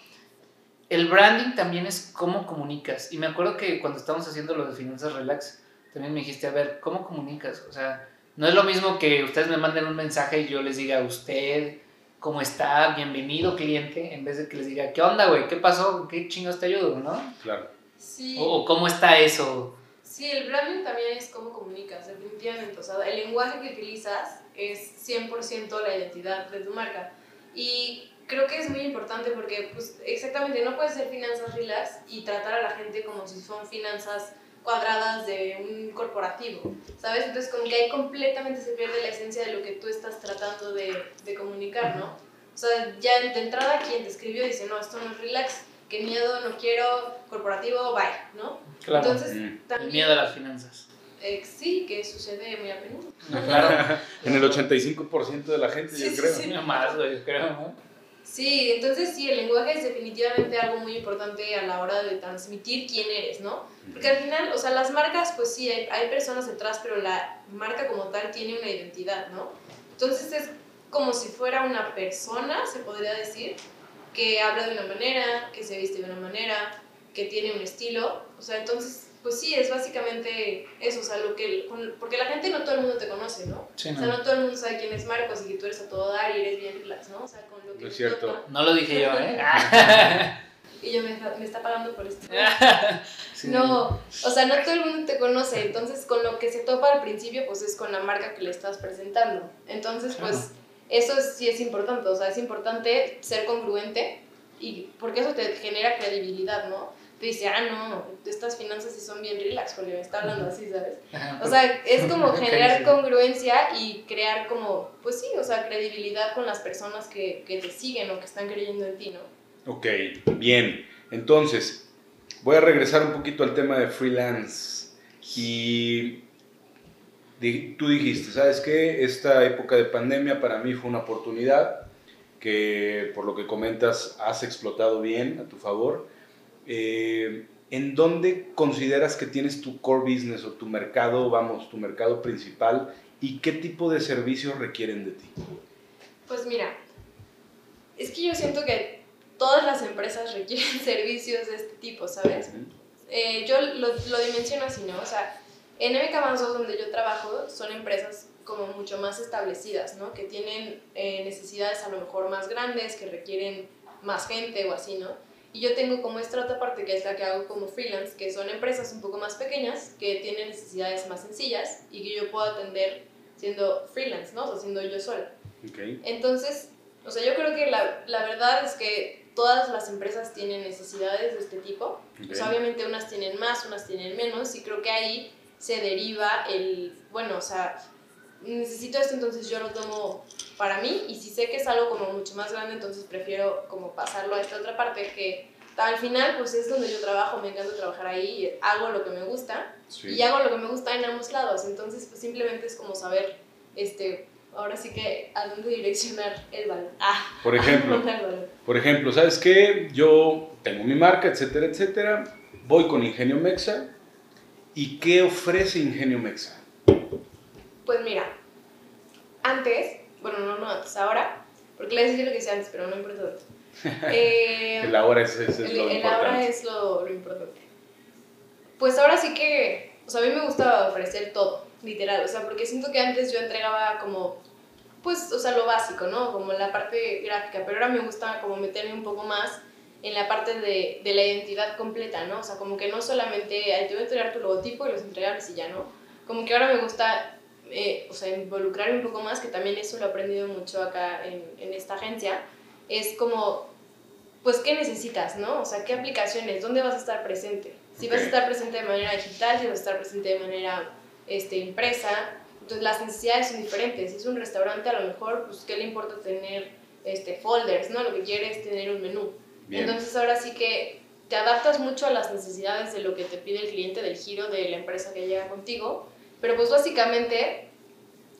Speaker 2: El branding también es cómo comunicas. Y me acuerdo que cuando estábamos haciendo lo de Finanzas Relax, también me dijiste, a ver, ¿cómo comunicas? O sea, no es lo mismo que ustedes me manden un mensaje y yo les diga, usted, ¿cómo está? Bienvenido, cliente, en vez de que les diga, ¿qué onda, güey? ¿Qué pasó? ¿Qué chingos te ayudo? ¿No?
Speaker 3: Claro.
Speaker 1: Sí.
Speaker 2: O, o ¿cómo está eso?
Speaker 1: Sí, el branding también es cómo comunicas, definitivamente. O sea, el lenguaje que utilizas es 100% la identidad de tu marca. Y creo que es muy importante porque, pues, exactamente, no puedes ser finanzas relax y tratar a la gente como si son finanzas cuadradas de un corporativo, ¿sabes? Entonces, como que ahí completamente se pierde la esencia de lo que tú estás tratando de, de comunicar, ¿no? O sea, ya de entrada quien te escribió dice, no, esto no es relax, qué miedo, no quiero, corporativo, bye, ¿no?
Speaker 2: Claro.
Speaker 1: Entonces,
Speaker 3: Mm.
Speaker 2: el
Speaker 1: también...
Speaker 2: miedo a las finanzas.
Speaker 1: Eh, sí, que sucede muy a menudo.
Speaker 2: Claro.
Speaker 3: En el 85% de la gente,
Speaker 1: Sí,
Speaker 3: yo
Speaker 1: sí,
Speaker 3: creo.
Speaker 1: sí.
Speaker 2: No más, güey, creo, ¿no?
Speaker 1: Sí, entonces sí, el lenguaje es definitivamente algo muy importante a la hora de transmitir quién eres, ¿no? Porque al final, o sea, las marcas, pues sí, hay, hay personas detrás, pero la marca como tal tiene una identidad, ¿no? Entonces es como si fuera una persona, se podría decir, que habla de una manera, que se viste de una manera, que tiene un estilo, o sea, entonces, pues sí, es básicamente eso, o sea, lo que, con- porque la gente no todo el mundo te conoce, ¿no?
Speaker 2: Sí,
Speaker 1: O sea, no todo el mundo sabe quién es Marcos y que tú eres a todo dar y eres bien relax, ¿no? O sea, con lo que
Speaker 3: No es
Speaker 1: te
Speaker 3: cierto.
Speaker 1: toca.
Speaker 2: No lo dije yo, ¿eh?
Speaker 1: Y yo me, está- me está pagando por esto.
Speaker 2: Sí.
Speaker 1: No, o sea, no todo el mundo te conoce, entonces con lo que se topa al principio, pues es con la marca que le estás presentando. Entonces, pues eso es- sí es importante, o sea, es importante ser congruente y porque eso te genera credibilidad, ¿no? Te dice, ah, no, estas finanzas sí son bien relax, porque me está hablando así, ¿sabes?
Speaker 2: Ajá,
Speaker 1: O sea, es como
Speaker 2: Ok,
Speaker 1: generar congruencia y crear como, pues sí, o sea, credibilidad con las personas que, que te siguen o que están creyendo en ti, ¿no?
Speaker 3: Ok, bien. Entonces, voy a regresar un poquito al tema de freelance. Y di- tú dijiste, ¿sabes qué? Esta época de pandemia para mí fue una oportunidad que, por lo que comentas, has explotado bien a tu favor. Eh, ¿En dónde consideras que tienes tu core business o tu mercado, vamos, tu mercado principal? ¿Y qué tipo de servicios requieren de ti?
Speaker 1: Pues mira, es que yo siento que todas las empresas requieren servicios de este tipo, ¿sabes? Eh, yo lo, lo dimensiono así, ¿no? O sea, en MK 2, donde yo trabajo, son empresas como mucho más establecidas, ¿no? Que tienen eh, necesidades a lo mejor más grandes, que requieren más gente o así, ¿no? Y yo tengo como esta otra parte que es la que hago como freelance, que son empresas un poco más pequeñas, que tienen necesidades más sencillas y que yo puedo atender siendo freelance, ¿no? O sea, siendo yo sola.
Speaker 3: Ok.
Speaker 1: Entonces, o sea, yo creo que la, la verdad es que todas las empresas tienen necesidades de este tipo. Pues
Speaker 3: Ok.
Speaker 1: obviamente unas tienen más, unas tienen menos, y creo que ahí se deriva el, bueno, o sea, necesito esto, entonces yo lo tomo para mí y si sé que es algo como mucho más grande, entonces prefiero como pasarlo a esta otra parte que al final pues es donde yo trabajo, me encanta trabajar ahí, hago lo que me gusta
Speaker 3: Sí.
Speaker 1: y hago lo que me gusta en ambos lados, entonces pues simplemente es como saber, este, ahora sí que a dónde direccionar el balón. Ah,
Speaker 3: Por ejemplo,
Speaker 1: balón.
Speaker 3: por ejemplo, ¿sabes qué? Yo tengo mi marca, etcétera, etcétera. Voy con Ingenio Mexa. ¿Y qué ofrece Ingenio Mexa?
Speaker 1: Pues mira, antes, bueno, no, no antes, ahora, porque le decía lo que decía antes, pero no importa tanto. Eh,
Speaker 3: El ahora es, es- es
Speaker 1: el,
Speaker 3: lo
Speaker 1: el
Speaker 3: importante.
Speaker 1: ahora es lo, lo importante. Pues ahora sí que, o sea, a mí me gusta ofrecer todo, literal, o sea, porque siento que antes yo entregaba como, pues, o sea, lo básico, ¿no? Como la parte gráfica, pero ahora me gusta como meterme un poco más en la parte de, de la identidad completa, ¿no? O sea, como que no solamente, "Ay, te voy a entregar tu logotipo y los entregables y ya, ¿no? Como que ahora me gusta, eh, o sea, involucrarme un poco más, que también eso lo he aprendido mucho acá en, en esta agencia, es como pues, ¿qué necesitas, no? O sea, ¿qué aplicaciones? ¿Dónde vas a estar presente? Si vas a estar presente de manera digital, si vas a estar presente de manera este, impresa. Entonces, las necesidades son diferentes. Si es un restaurante, a lo mejor, pues, ¿qué le importa tener este, folders, no? Lo que quiere es tener un menú.
Speaker 3: Bien.
Speaker 1: Entonces, ahora sí que te adaptas mucho a las necesidades de lo que te pide el cliente, del giro de la empresa que llega contigo. Pero, pues, básicamente,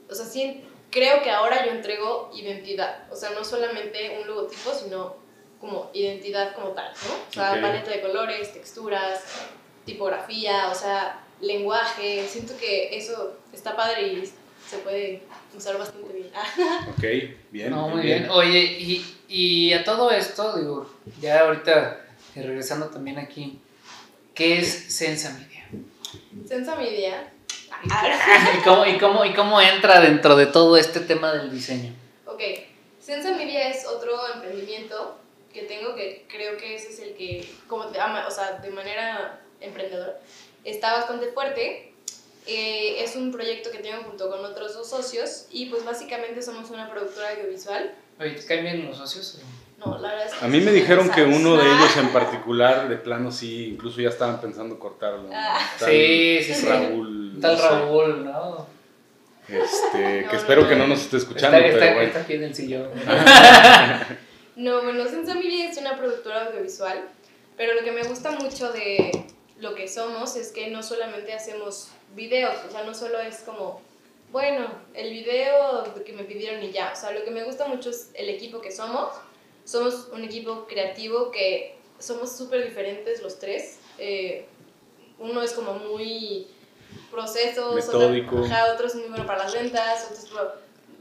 Speaker 1: o sea, sí, creo que ahora yo entrego identidad. O sea, no solamente un logotipo, sino como identidad como tal, ¿no? O sea,
Speaker 3: Ok.
Speaker 1: paleta de colores, texturas, tipografía, o sea, lenguaje. Siento que eso está padre y se puede usar bastante bien.
Speaker 3: Ok, bien.
Speaker 2: No, muy bien. Oye, y, y a todo esto, digo, ya ahorita eh, regresando también aquí, ¿qué es Sensa Media?
Speaker 1: Sensa Media.
Speaker 2: ¿Y cómo, y, cómo, ¿Y cómo entra dentro de todo este tema del diseño?
Speaker 1: Ok, Sensa Media es otro emprendimiento que tengo que creo que ese es el que, como o sea, de manera emprendedora, está bastante fuerte. Eh, es un proyecto que tengo junto con otros dos socios y pues básicamente somos una productora audiovisual.
Speaker 2: Oye, ¿te caen bien los socios?
Speaker 1: No, la verdad es que
Speaker 3: A mí me dijeron que uno de
Speaker 1: Ah,
Speaker 3: ellos en particular, de plano sí, incluso ya estaban pensando cortarlo.
Speaker 1: Ah.
Speaker 2: Sí, sí, sí.
Speaker 3: Raúl.
Speaker 2: Tal. Raúl, ¿no?
Speaker 3: Este,
Speaker 1: No,
Speaker 3: que
Speaker 1: no,
Speaker 3: espero
Speaker 1: no.
Speaker 3: que no nos esté escuchando,
Speaker 2: está,
Speaker 3: pero
Speaker 2: está-
Speaker 3: bueno.
Speaker 2: está aquí en el sillón.
Speaker 1: No, bueno, Media es una productora audiovisual, pero lo que me gusta mucho de lo que somos es que no solamente hacemos videos, o sea, no solo es como, bueno, el video que me pidieron y ya, o sea, lo que me gusta mucho es el equipo que somos. Somos un equipo creativo que somos súper diferentes los tres. Eh, uno es como muy procesos,
Speaker 3: Metódico.
Speaker 1: Otro, ajá, otro es muy bueno para las ventas, otro es puro,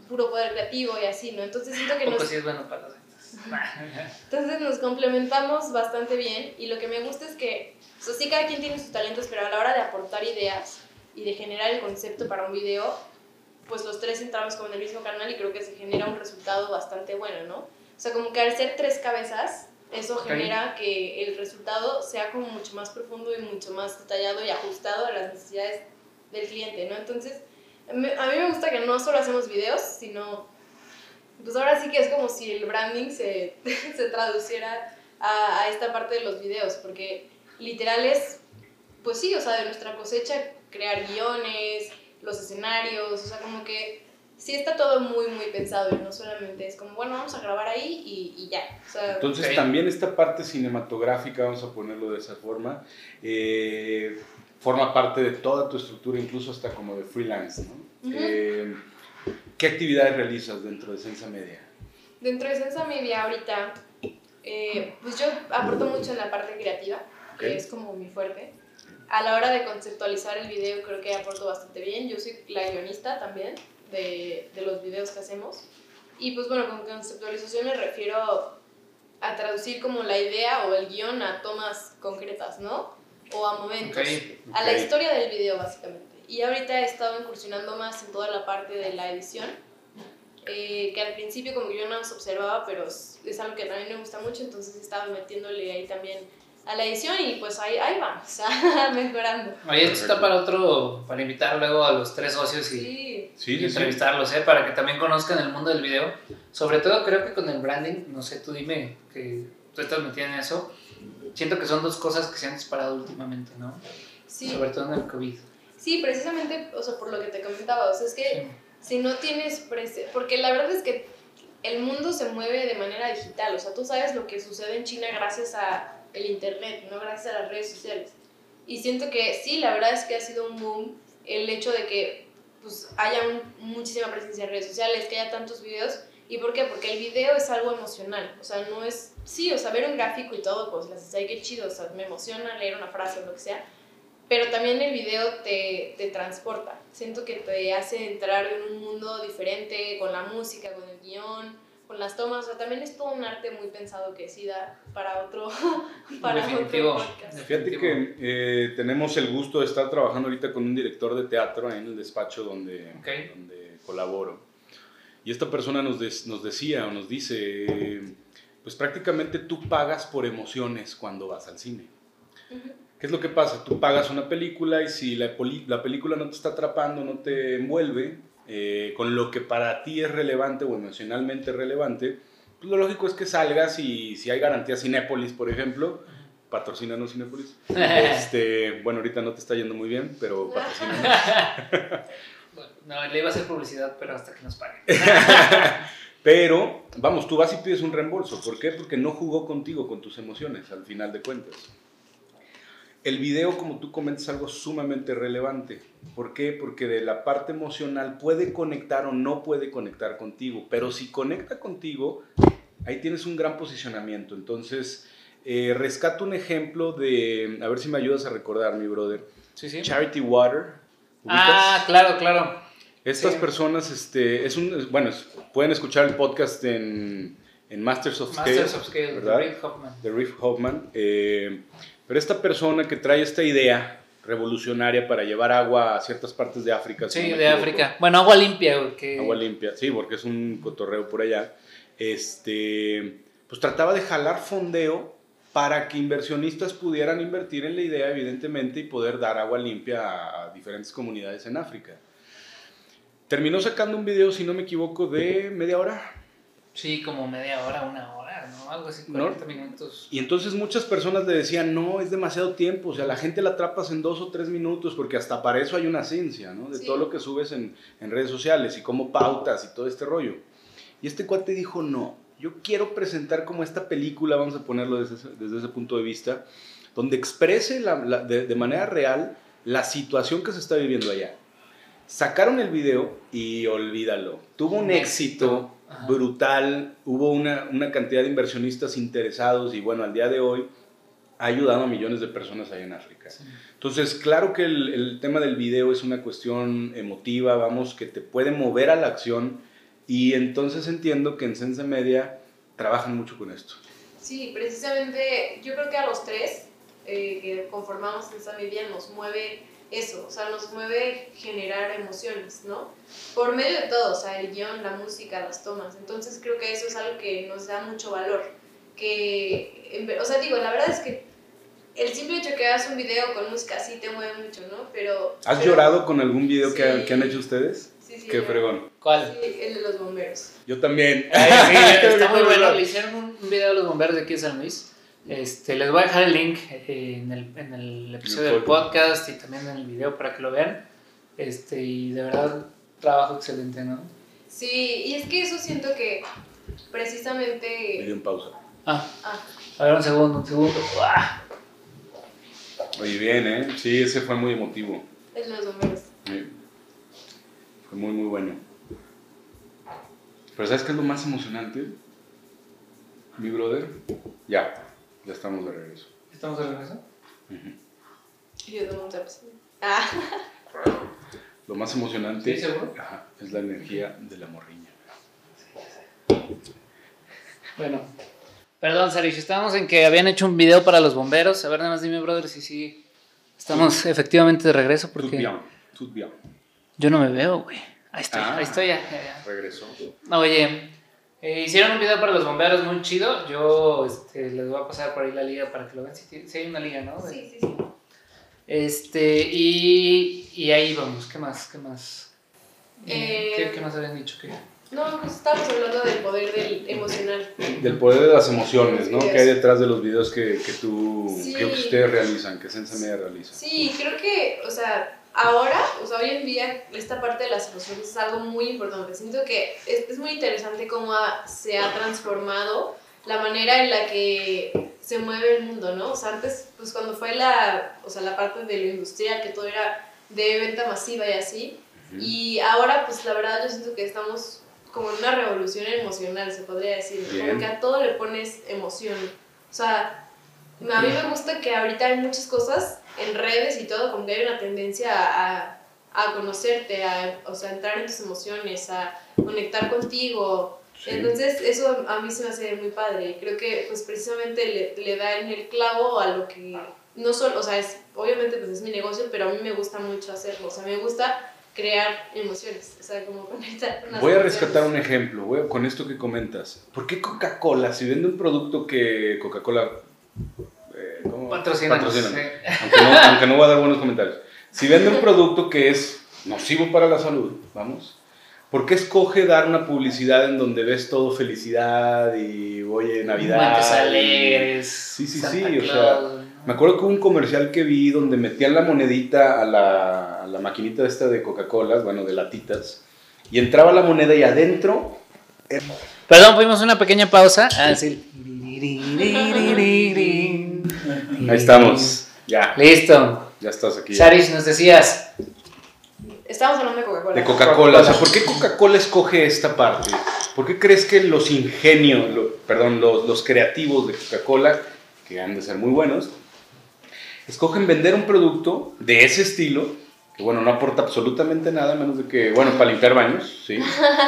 Speaker 1: puro poder creativo y así, ¿no? Entonces siento que
Speaker 2: Poco
Speaker 1: nos,
Speaker 2: sí es bueno para las ventas.
Speaker 1: entonces nos complementamos bastante bien y lo que me gusta es que, o sea, sí cada quien tiene sus talentos, pero a la hora de aportar ideas y de generar el concepto para un video, pues los tres entramos como en el mismo canal y creo que se genera un resultado bastante bueno, ¿no? O sea, como que al ser tres cabezas, eso genera que el resultado sea como mucho más profundo y mucho más detallado y ajustado a las necesidades del cliente, ¿no? Entonces, me- a mí me gusta que no solo hacemos videos, sino pues ahora sí que es como si el branding se, se traduciera a, a esta parte de los videos, porque literal es, pues sí, o sea, de nuestra cosecha, crear guiones, los escenarios, o sea, como que sí está todo muy, muy pensado y no solamente es como, bueno, vamos a grabar ahí y, y ya. O sea,
Speaker 3: Entonces
Speaker 2: Ok.
Speaker 3: también esta parte cinematográfica, vamos a ponerlo de esa forma, eh, forma parte de toda tu estructura, incluso hasta como de freelance, ¿no?
Speaker 1: Ujú.
Speaker 3: Eh, ¿Qué actividades realizas dentro de Sensa Media?
Speaker 1: Dentro de Sensa Media ahorita, eh, pues yo aporto mucho en la parte creativa,
Speaker 3: Ok.
Speaker 1: que es como mi fuerte. A la hora de conceptualizar el video creo que aporto bastante bien. Yo soy la guionista también de, de los videos que hacemos. Y pues bueno, con conceptualización me refiero a traducir como la idea o el guion a tomas concretas, ¿no? O a momentos.
Speaker 2: Ok.
Speaker 1: A la historia del video básicamente. Y ahorita he estado incursionando más en toda la parte de la edición eh, que al principio como que yo no los observaba, pero es, algo que también me gusta mucho, entonces estaba metiéndole ahí también a la edición y pues ahí, ahí va, o sea, mejorando.
Speaker 2: Oye, esto está para otro, para invitar luego a los tres socios y,
Speaker 1: Sí,
Speaker 3: Sí, sí, sí.
Speaker 2: entrevistarlos, ¿eh? Para que también conozcan el mundo del video. Sobre todo creo que con el branding, no sé, tú dime que tú estás metida en eso. Siento que son dos cosas que se han disparado últimamente, ¿no?
Speaker 1: sí,
Speaker 2: Sobre todo en el COVID.
Speaker 1: sí, precisamente, o sea, por lo que te comentaba, o sea, es que si no tienes prese porque la verdad es que el mundo se mueve de manera digital, o sea, tú sabes lo que sucede en China gracias a el internet, no gracias a las redes sociales. Y siento que sí, la verdad es que ha sido un boom el hecho de que pues, haya un- muchísima presencia en redes sociales, que haya tantos videos. ¿Y por qué? Porque el video es algo emocional, o sea, no es, sí, o sea, ver un gráfico y todo, pues las ay, qué chido, o sea, me emociona leer una frase o lo que sea, pero también el video te, te transporta. Siento que te hace entrar en un mundo diferente con la música, con el guion, con las tomas. O sea, también es todo un arte muy pensado que sí da para otro, para
Speaker 2: Definitivo.
Speaker 1: otro podcast.
Speaker 3: Fíjate que eh, tenemos el gusto de estar trabajando ahorita con un director de teatro ahí en el despacho donde,
Speaker 2: Ok.
Speaker 3: donde colaboro. Y esta persona nos, des- nos decía o nos dice, eh, pues prácticamente tú pagas por emociones cuando vas al cine. ¿Qué es lo que pasa? Tú pagas una película y si la, poli- la película no te está atrapando, no te envuelve, eh, con lo que para ti es relevante o emocionalmente relevante, pues lo lógico es que salgas y si hay garantía Cinépolis, por ejemplo, patrocínanos Cinépolis. Este, bueno, ahorita no te está yendo muy bien, pero patrocínanos.
Speaker 2: Bueno, no, le iba a hacer publicidad, pero hasta que nos paguen.
Speaker 3: Pero, vamos, tú vas y pides un reembolso. ¿Por qué? Porque no jugó contigo, con tus emociones, al final de cuentas. El video, como tú comentas, es algo sumamente relevante. ¿Por qué? Porque de la parte emocional puede conectar o no puede conectar contigo. Pero si conecta contigo, ahí tienes un gran posicionamiento. Entonces, eh, rescato un ejemplo de, a ver si me ayudas a recordar, mi brother.
Speaker 2: Sí, sí.
Speaker 3: Charity Water.
Speaker 2: Ah, claro, claro.
Speaker 3: Estas
Speaker 2: Sí.
Speaker 3: personas, este, es un, bueno, pueden escuchar el podcast en, en Masters of Scale,
Speaker 2: Masters of Scale, de. Reid Hoffman.
Speaker 3: de Riff Hoffman. eh, pero esta persona que trae esta idea revolucionaria para llevar agua a ciertas partes de África. si
Speaker 2: Sí,
Speaker 3: no
Speaker 2: de
Speaker 3: equivoco.
Speaker 2: África. Bueno, agua limpia, güey, que...
Speaker 3: Agua limpia, sí, porque es un cotorreo por allá. Este, pues trataba de jalar fondeo para que inversionistas pudieran invertir en la idea, evidentemente, y poder dar agua limpia a diferentes comunidades en África. Terminó sacando un video, si no me equivoco, de media hora.
Speaker 2: Sí, como media hora, una hora, ¿no? Algo así,
Speaker 3: No.
Speaker 2: 40 minutos.
Speaker 3: Y entonces muchas personas le decían, no, es demasiado tiempo, o sea, la gente la atrapas en dos o tres minutos, porque hasta para eso hay una ciencia, ¿no? De
Speaker 1: Sí.
Speaker 3: todo lo que subes en, en redes sociales y cómo pautas y todo este rollo. Y este cuate dijo, no, yo quiero presentar como esta película, vamos a ponerlo desde ese, desde ese punto de vista, donde exprese la- la- de, de manera real la situación que se está viviendo allá. Sacaron el video y olvídalo. Tuvo un
Speaker 2: Un
Speaker 3: éxito
Speaker 2: éxito. Ajá.
Speaker 3: brutal, hubo una, una cantidad de inversionistas interesados y bueno, al día de hoy ha ayudado a millones de personas allá en África.
Speaker 2: Sí.
Speaker 3: Entonces, claro que el, el tema del video es una cuestión emotiva, vamos, que te puede mover a la acción y entonces entiendo que en Sense Media trabajan mucho con esto.
Speaker 1: Sí, precisamente yo creo que a los tres eh, que conformamos esta media nos mueve eso, o sea, nos mueve generar emociones, ¿no? Por medio de todo, o sea, el guion, la música, las tomas. Entonces creo que eso es algo que nos da mucho valor. Que, o sea, digo, la verdad es que el simple hecho que hagas un video con música sí te mueve mucho, ¿no? Pero...
Speaker 3: ¿Has
Speaker 1: pero-
Speaker 3: llorado con algún video que,
Speaker 1: Sí.
Speaker 3: que han hecho ustedes?
Speaker 1: Sí, sí.
Speaker 3: Qué
Speaker 1: yo-
Speaker 3: fregón.
Speaker 2: ¿Cuál?
Speaker 1: Sí, el de los bomberos.
Speaker 3: Yo también.
Speaker 2: Ay, sí, está muy bueno. Le hicieron un video a los bomberos de aquí de San Luis. Este, les voy a dejar el link eh, en el, en el episodio del podcast y también en el video para que lo vean. Este, y de verdad, trabajo excelente, ¿no?
Speaker 1: Sí, y es que eso siento que
Speaker 3: Me dio
Speaker 1: precisamente...
Speaker 3: en pausa.
Speaker 2: Ah,
Speaker 1: Ah,
Speaker 2: a ver, un segundo, un segundo. ¡Ah!
Speaker 3: Oye, bien, ¿eh? Sí, ese fue muy emotivo.
Speaker 1: de los bomberos.
Speaker 3: Sí. Fue muy, muy bueno. Pero ¿sabes qué es lo más emocionante? Mi brother. Ya, ya estamos de regreso.
Speaker 2: ¿Estamos de regreso?
Speaker 1: Yo un trapecio. Ah,
Speaker 3: Lo más emocionante
Speaker 2: ¿Sí, seguro?
Speaker 3: ajá, es la energía de la morriña.
Speaker 2: Bueno, perdón, Sarish, estábamos en que habían hecho un video para los bomberos. A ver, nada más dime, brother, si sí. Estamos efectivamente de regreso porque
Speaker 3: bien, bien.
Speaker 2: yo no me veo, güey. Ahí estoy,
Speaker 3: Ah.
Speaker 2: ahí estoy ya. ya, ya.
Speaker 3: Regresó.
Speaker 2: No, Oye, eh, hicieron un video para los bomberos muy chido. Yo este, les voy a pasar por ahí la liga para que lo vean. Si, hay una liga, ¿no?
Speaker 1: sí, sí, sí.
Speaker 2: Este, y, y ahí vamos. ¿Qué más? ¿Qué más? Eh,
Speaker 1: Eh,
Speaker 2: ¿qué, qué más habían dicho? que
Speaker 1: No, pues estamos hablando del poder del emocional.
Speaker 3: Del poder de las emociones, ¿no? Que hay detrás de los videos que, que tú,
Speaker 1: Sí.
Speaker 3: que ustedes realizan, que Sense Media realiza.
Speaker 1: Sí, creo que, o sea, ahora, o sea, hoy en día, esta parte de las emociones es algo muy importante. Siento que es, es muy interesante cómo ha- se ha transformado la manera en la que se mueve el mundo, ¿no? O sea, antes, pues cuando fue la, o sea, la parte de lo industrial, que todo era de venta masiva y así, y ahora, pues la verdad, yo siento que estamos como en una revolución emocional, se podría decir.
Speaker 3: Bien.
Speaker 1: Como que a todo le pones emoción. O sea, a mí me gusta que ahorita hay muchas cosas en redes y todo, como que hay una tendencia a, a conocerte, a o sea, entrar en tus emociones, a conectar contigo.
Speaker 3: Sí.
Speaker 1: Entonces, eso a mí se me hace muy padre. Y creo que, pues, precisamente le, le da en el clavo a lo que. No solo, o sea, es, obviamente, pues es mi negocio, pero a mí me gusta mucho hacerlo. O sea, me gusta crear emociones. O sea, como conectar con
Speaker 3: Voy a
Speaker 1: emociones.
Speaker 3: rescatar un ejemplo, voy con esto que comentas. ¿Por qué Coca-Cola, si vende un producto que Coca-Cola... ¿cómo?
Speaker 2: Patrocínanos,
Speaker 3: Patrocínanos.
Speaker 2: sí.
Speaker 3: Aunque, no, aunque no voy a dar buenos comentarios. Si vende un producto que es nocivo para la salud, vamos, ¿por qué escoge dar una publicidad en donde ves todo felicidad y oye, Navidad?
Speaker 2: Guantes
Speaker 3: y-
Speaker 2: alegres.
Speaker 3: Sí, sí,
Speaker 2: Santa
Speaker 3: sí, o sea, Me acuerdo que hubo un comercial que vi donde metían la monedita a la, a la maquinita esta de Coca-Cola, bueno, de latitas, y entraba la moneda y adentro
Speaker 2: Perdón, fuimos una pequeña pausa. Ah, sí.
Speaker 3: Ahí estamos. Ya,
Speaker 2: Listo.
Speaker 3: ya estás aquí.
Speaker 2: Sarish, nos decías.
Speaker 1: Estamos hablando de Coca-Cola.
Speaker 3: De Coca-Cola. O sea, ¿por qué Coca-Cola escoge esta parte? ¿Por qué crees que los ingenios, lo- perdón, los, los creativos de Coca-Cola, que han de ser muy buenos, escogen vender un producto de ese estilo, que bueno, no aporta absolutamente nada, menos de que, bueno, para limpiar baños, sí,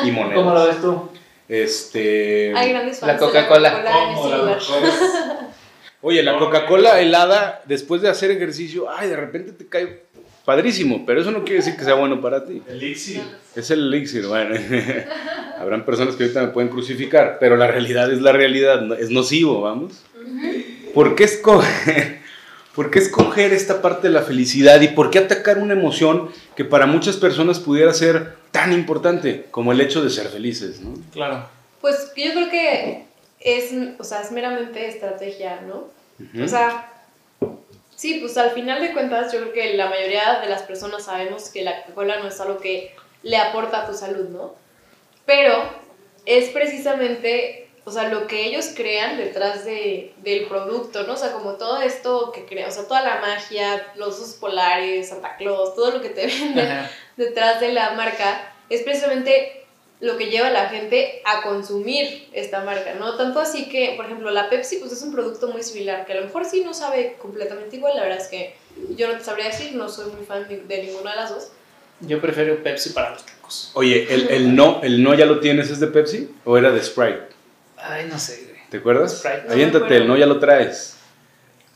Speaker 3: y monedas.
Speaker 2: ¿Cómo lo ves tú?
Speaker 3: Este...
Speaker 1: Hay grandes
Speaker 2: La
Speaker 1: fans de
Speaker 2: Coca-Cola.
Speaker 1: Coca-Cola
Speaker 3: Oye, la Coca-Cola helada, después de hacer ejercicio, ay, de repente te cae padrísimo, pero eso no quiere decir que sea bueno para ti.
Speaker 4: Elixir.
Speaker 3: Es el elixir, bueno. Habrán personas que ahorita me pueden crucificar, pero la realidad es la realidad, no- es nocivo, vamos. ¿Por qué escoger, por qué escoger esta parte de la felicidad y por qué atacar una emoción que para muchas personas pudiera ser tan importante como el hecho de ser felices, ¿no?
Speaker 2: Claro.
Speaker 1: Pues yo creo que es, o sea, es meramente estrategia, ¿no? O sea, sí, pues al final de cuentas yo creo que la mayoría de las personas sabemos que la Coca-Cola no es algo que le aporta a tu salud, ¿no? Pero es precisamente, o sea, lo que ellos crean detrás de, del producto, ¿no? O sea, como todo esto que crean, o sea, toda la magia, los osos polares, Santa Claus, todo lo que te venden
Speaker 2: Ajá.
Speaker 1: detrás de la marca es precisamente lo que lleva a la gente a consumir esta marca, ¿no? Tanto así que, por ejemplo, la Pepsi pues es un producto muy similar, que a lo mejor sí no sabe completamente igual, la verdad es que yo no te sabría decir, no soy muy fan de, de ninguna de las dos.
Speaker 2: Yo prefiero Pepsi para los tacos.
Speaker 3: Oye, el, el no, ¿el no ya lo tienes es de Pepsi o era de Sprite?
Speaker 2: Ay, no sé, güey.
Speaker 3: ¿Te acuerdas?
Speaker 2: Sprite.
Speaker 1: No
Speaker 3: Aviéntate,
Speaker 1: acuerdo.
Speaker 3: el no ya lo traes.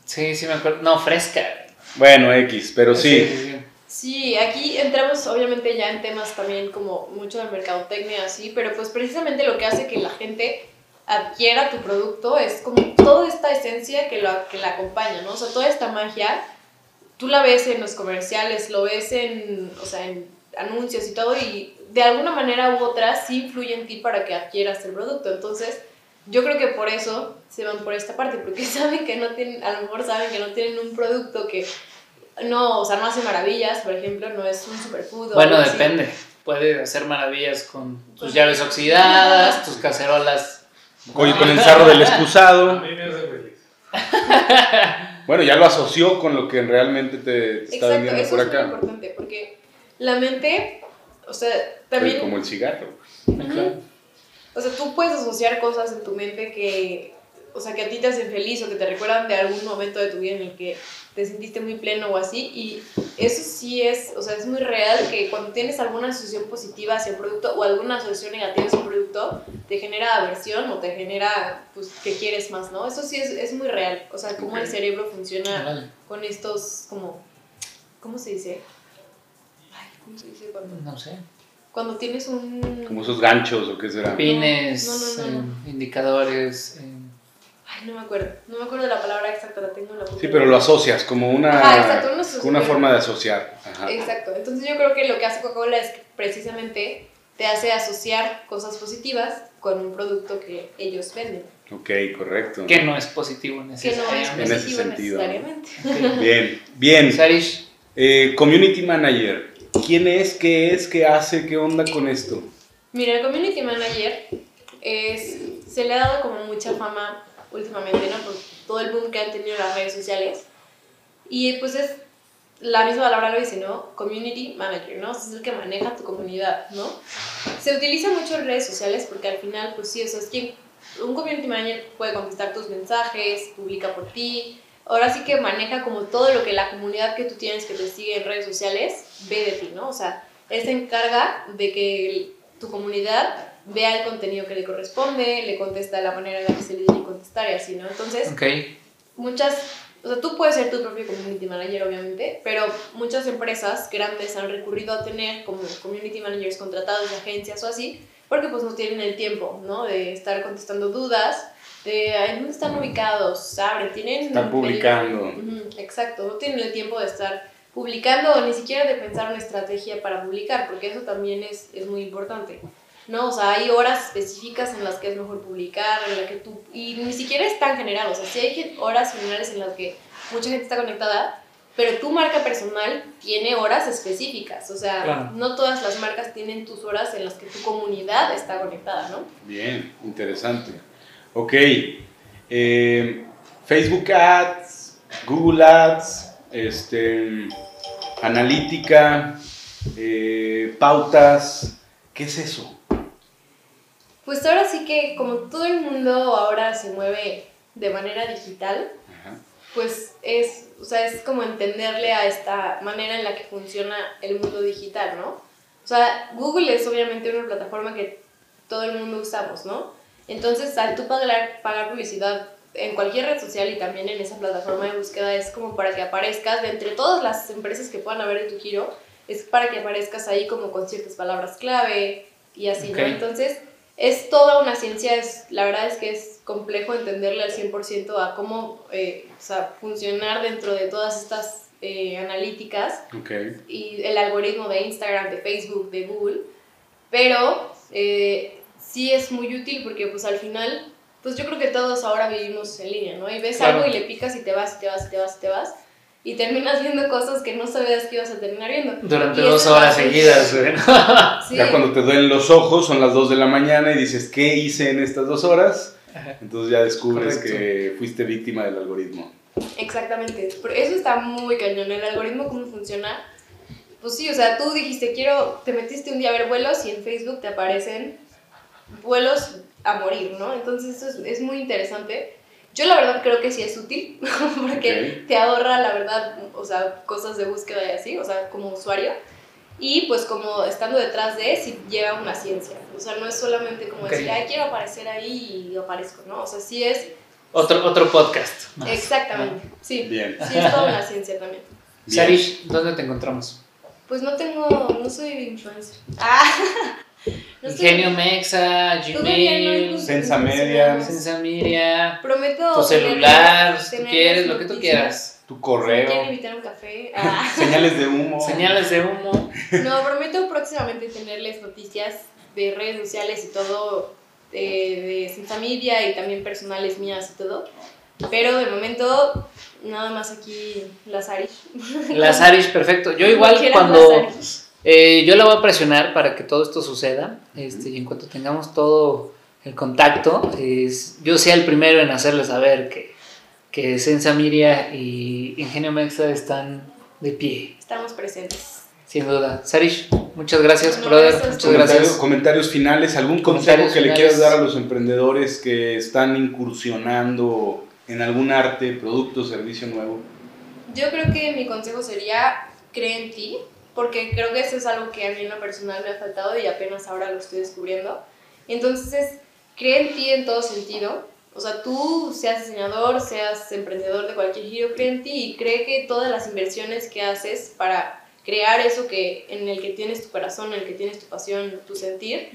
Speaker 2: Sí, sí me acuerdo. No, fresca.
Speaker 3: Bueno, X, pero sí.
Speaker 2: sí.
Speaker 1: Sí, aquí entramos obviamente ya en temas también como mucho de mercadotecnia así, pero pues precisamente lo que hace que la gente adquiera tu producto es como toda esta esencia que, lo, que la acompaña, ¿no? O sea, toda esta magia, tú la ves en los comerciales, lo ves en, o sea, en anuncios y todo, y de alguna manera u otra sí influye en ti para que adquieras el producto. Entonces, yo creo que por eso se van por esta parte, porque saben que no tienen, a lo mejor saben que no tienen un producto que no, o sea, no hace maravillas, por ejemplo, no es un superfood.
Speaker 2: Bueno,
Speaker 1: así.
Speaker 2: depende. Puede hacer maravillas con tus
Speaker 1: Pues-
Speaker 2: llaves oxidadas, tus cacerolas.
Speaker 3: Oye, con el sarro del
Speaker 4: A
Speaker 3: excusado.
Speaker 4: mí me hace feliz.
Speaker 3: Bueno, ya lo asoció con lo que realmente te, te está
Speaker 1: Exacto,
Speaker 3: vendiendo
Speaker 1: eso
Speaker 3: por
Speaker 1: es muy
Speaker 3: acá.
Speaker 1: importante, porque la mente, o sea,
Speaker 3: Oye,
Speaker 1: también...
Speaker 3: como el cigarro.
Speaker 1: O sea, tú puedes asociar cosas en tu mente que, o sea, que a ti te hacen feliz o que te recuerdan de algún momento de tu vida en el que te sentiste muy pleno o así. Y eso sí es, o sea, es muy real que cuando tienes alguna asociación positiva hacia un producto o alguna asociación negativa hacia un producto, te genera aversión o te genera, pues, que quieres más, ¿no? Eso sí es, es muy real. O sea, cómo el
Speaker 3: Ok.
Speaker 1: cerebro funciona
Speaker 2: Órale.
Speaker 1: con estos, como, ¿cómo se dice? Ay, ¿cómo se dice cuando,
Speaker 2: No sé.
Speaker 1: cuando tienes un...
Speaker 3: Como esos ganchos o qué será.
Speaker 2: Pines,
Speaker 1: No, no, no, no.
Speaker 2: eh, indicadores. eh,
Speaker 1: no me acuerdo. No me acuerdo de la palabra exacta, la tengo en la punta
Speaker 3: Sí, pero lo asocias como una,
Speaker 1: Ajá, exacto, una asociación.
Speaker 3: como una forma de asociar. Ajá.
Speaker 1: Exacto. Entonces yo creo que lo que hace Coca-Cola es que precisamente te hace asociar cosas positivas con un producto que ellos venden,
Speaker 3: Ok, correcto.
Speaker 2: Que no es positivo
Speaker 1: que no es
Speaker 2: necesariamente.
Speaker 3: En ese
Speaker 1: positivo
Speaker 3: sentido.
Speaker 1: necesariamente.
Speaker 3: Bien, bien.
Speaker 2: Sarish,
Speaker 3: Eh, community Manager. ¿Quién es? ¿Qué es? ¿Qué hace? ¿Qué onda con esto?
Speaker 1: Mira, el community manager es, se le ha dado como mucha fama últimamente, ¿no? Por todo el boom que han tenido las redes sociales. Y pues es, la misma palabra lo dice, ¿no? Community manager, ¿no? Es el que maneja tu comunidad, ¿no? Se utiliza mucho en redes sociales porque al final, pues sí, o sea, es quien, un community manager puede contestar tus mensajes, publica por ti. Ahora sí que maneja como todo lo que la comunidad que tú tienes que te sigue en redes sociales ve de ti, ¿no? O sea, él se encarga de que tu comunidad vea el contenido que le corresponde, le contesta de la manera en la que se le tiene que contestar y así, ¿no? Entonces,
Speaker 2: ok.
Speaker 1: muchas, o sea, tú puedes ser tu propio community manager, obviamente, pero muchas empresas grandes han recurrido a tener como community managers contratados de agencias o así, porque pues no tienen el tiempo, ¿no? De estar contestando dudas, de "Ay, dónde están ubicados, abre, tienen...
Speaker 3: Están publicando.
Speaker 1: Exacto, no tienen el tiempo de estar publicando o ni siquiera de pensar una estrategia para publicar, porque eso también es, es muy importante. ¿No? O sea, hay horas específicas en las que es mejor publicar, en la que tú... Y ni siquiera es tan general, o sea, sí hay horas generales en las que mucha gente está conectada, pero tu marca personal tiene horas específicas, o sea,
Speaker 2: Claro.
Speaker 1: no todas las marcas tienen tus horas en las que tu comunidad está conectada, ¿no?
Speaker 3: Bien, interesante. Ok. eh, Facebook Ads, Google Ads, este, analítica, eh, pautas. ¿Qué es eso?
Speaker 1: Pues ahora sí que como todo el mundo ahora se mueve de manera digital,
Speaker 3: Ajá.
Speaker 1: pues es, o sea, es como entenderle a esta manera en la que funciona el mundo digital, ¿no? O sea, Google es obviamente una plataforma que todo el mundo usamos, ¿no? Entonces, al tú pagar, pagar publicidad en cualquier red social y también en esa plataforma de búsqueda es como para que aparezcas de entre todas las empresas que puedan haber en tu giro, es para que aparezcas ahí como con ciertas palabras clave y así. ¿no? Entonces, es toda una ciencia, es, la verdad es que es complejo entenderle al 100% a cómo eh, o sea, funcionar dentro de todas estas eh, analíticas y el algoritmo de Instagram, de Facebook, de Google, pero eh, sí es muy útil porque pues al final, pues yo creo que todos ahora vivimos en línea, ¿no? Y ves
Speaker 2: Claro.
Speaker 1: algo y le picas y te vas, y te vas, y te vas, y te vas, y terminas viendo cosas que no sabías que ibas a terminar viendo.
Speaker 2: Durante
Speaker 1: Y
Speaker 2: dos horas
Speaker 1: es-
Speaker 2: seguidas, güey.
Speaker 1: Sí,
Speaker 3: Ya cuando te duelen los ojos, son las 2 de la mañana y dices, ¿qué hice en estas dos horas?
Speaker 2: Ajá.
Speaker 3: Entonces ya descubres
Speaker 2: Correcto.
Speaker 3: que fuiste víctima del algoritmo.
Speaker 1: Exactamente, pero eso está muy cañón, el algoritmo cómo funciona. Pues sí, o sea, tú dijiste, quiero, te metiste un día a ver vuelos y en Facebook te aparecen vuelos a morir, ¿no? Entonces eso es, es muy interesante. Yo la verdad creo que sí es útil, porque
Speaker 3: Ok.
Speaker 1: te ahorra la verdad, o sea, cosas de búsqueda y así, o sea, como usuario. Y pues como estando detrás de, sí lleva una ciencia. O sea, no es solamente como
Speaker 2: Ok.
Speaker 1: decir, ay, quiero aparecer ahí y aparezco, ¿no? O sea, sí es
Speaker 2: Otro, otro podcast. más.
Speaker 1: Exactamente, sí.
Speaker 3: Bien.
Speaker 1: Sí, es toda una ciencia también.
Speaker 3: Bien.
Speaker 2: Sarish, ¿dónde te encontramos?
Speaker 1: Pues no tengo, no soy influencer. Ah, no
Speaker 2: Ingenio Mexa, Gmail,
Speaker 3: Sensa Media.
Speaker 2: Sensa Media,
Speaker 1: Prometo.
Speaker 2: tu celular, si tú quieres, lo que tú quieras.
Speaker 3: Tu correo.
Speaker 1: quieren invitar a un café. Ah.
Speaker 3: Señales de humo.
Speaker 2: Señales de humo.
Speaker 1: No, prometo próximamente tenerles noticias de redes sociales y todo, eh, de Sensa Media y también personales mías y todo. Pero de momento, nada más aquí las Arish.
Speaker 2: Perfecto. Yo igual cuando...
Speaker 1: las Arish.
Speaker 2: Eh, yo la voy a presionar para que todo esto suceda. Este, y en cuanto tengamos todo el contacto, es- yo sea el primero en hacerles saber que, que Sensa Miria y Ingenio Mexa están de pie,
Speaker 1: Estamos presentes.
Speaker 2: sin duda. Sarish, muchas gracias,
Speaker 1: No,
Speaker 2: brother.
Speaker 1: gracias.
Speaker 2: Muchas
Speaker 3: Comentarios,
Speaker 2: gracias.
Speaker 3: comentarios finales, algún consejo que le quieras dar a los emprendedores que están incursionando en algún arte, producto, servicio nuevo.
Speaker 1: Yo creo que mi consejo sería cree en ti, porque creo que eso es algo que a mí en lo personal me ha faltado y apenas ahora lo estoy descubriendo. Entonces, cree en ti en todo sentido. O sea, tú seas diseñador, seas emprendedor de cualquier giro, cree en ti y cree que todas las inversiones que haces para crear eso que en el que tienes tu corazón, en el que tienes tu pasión, tu sentir,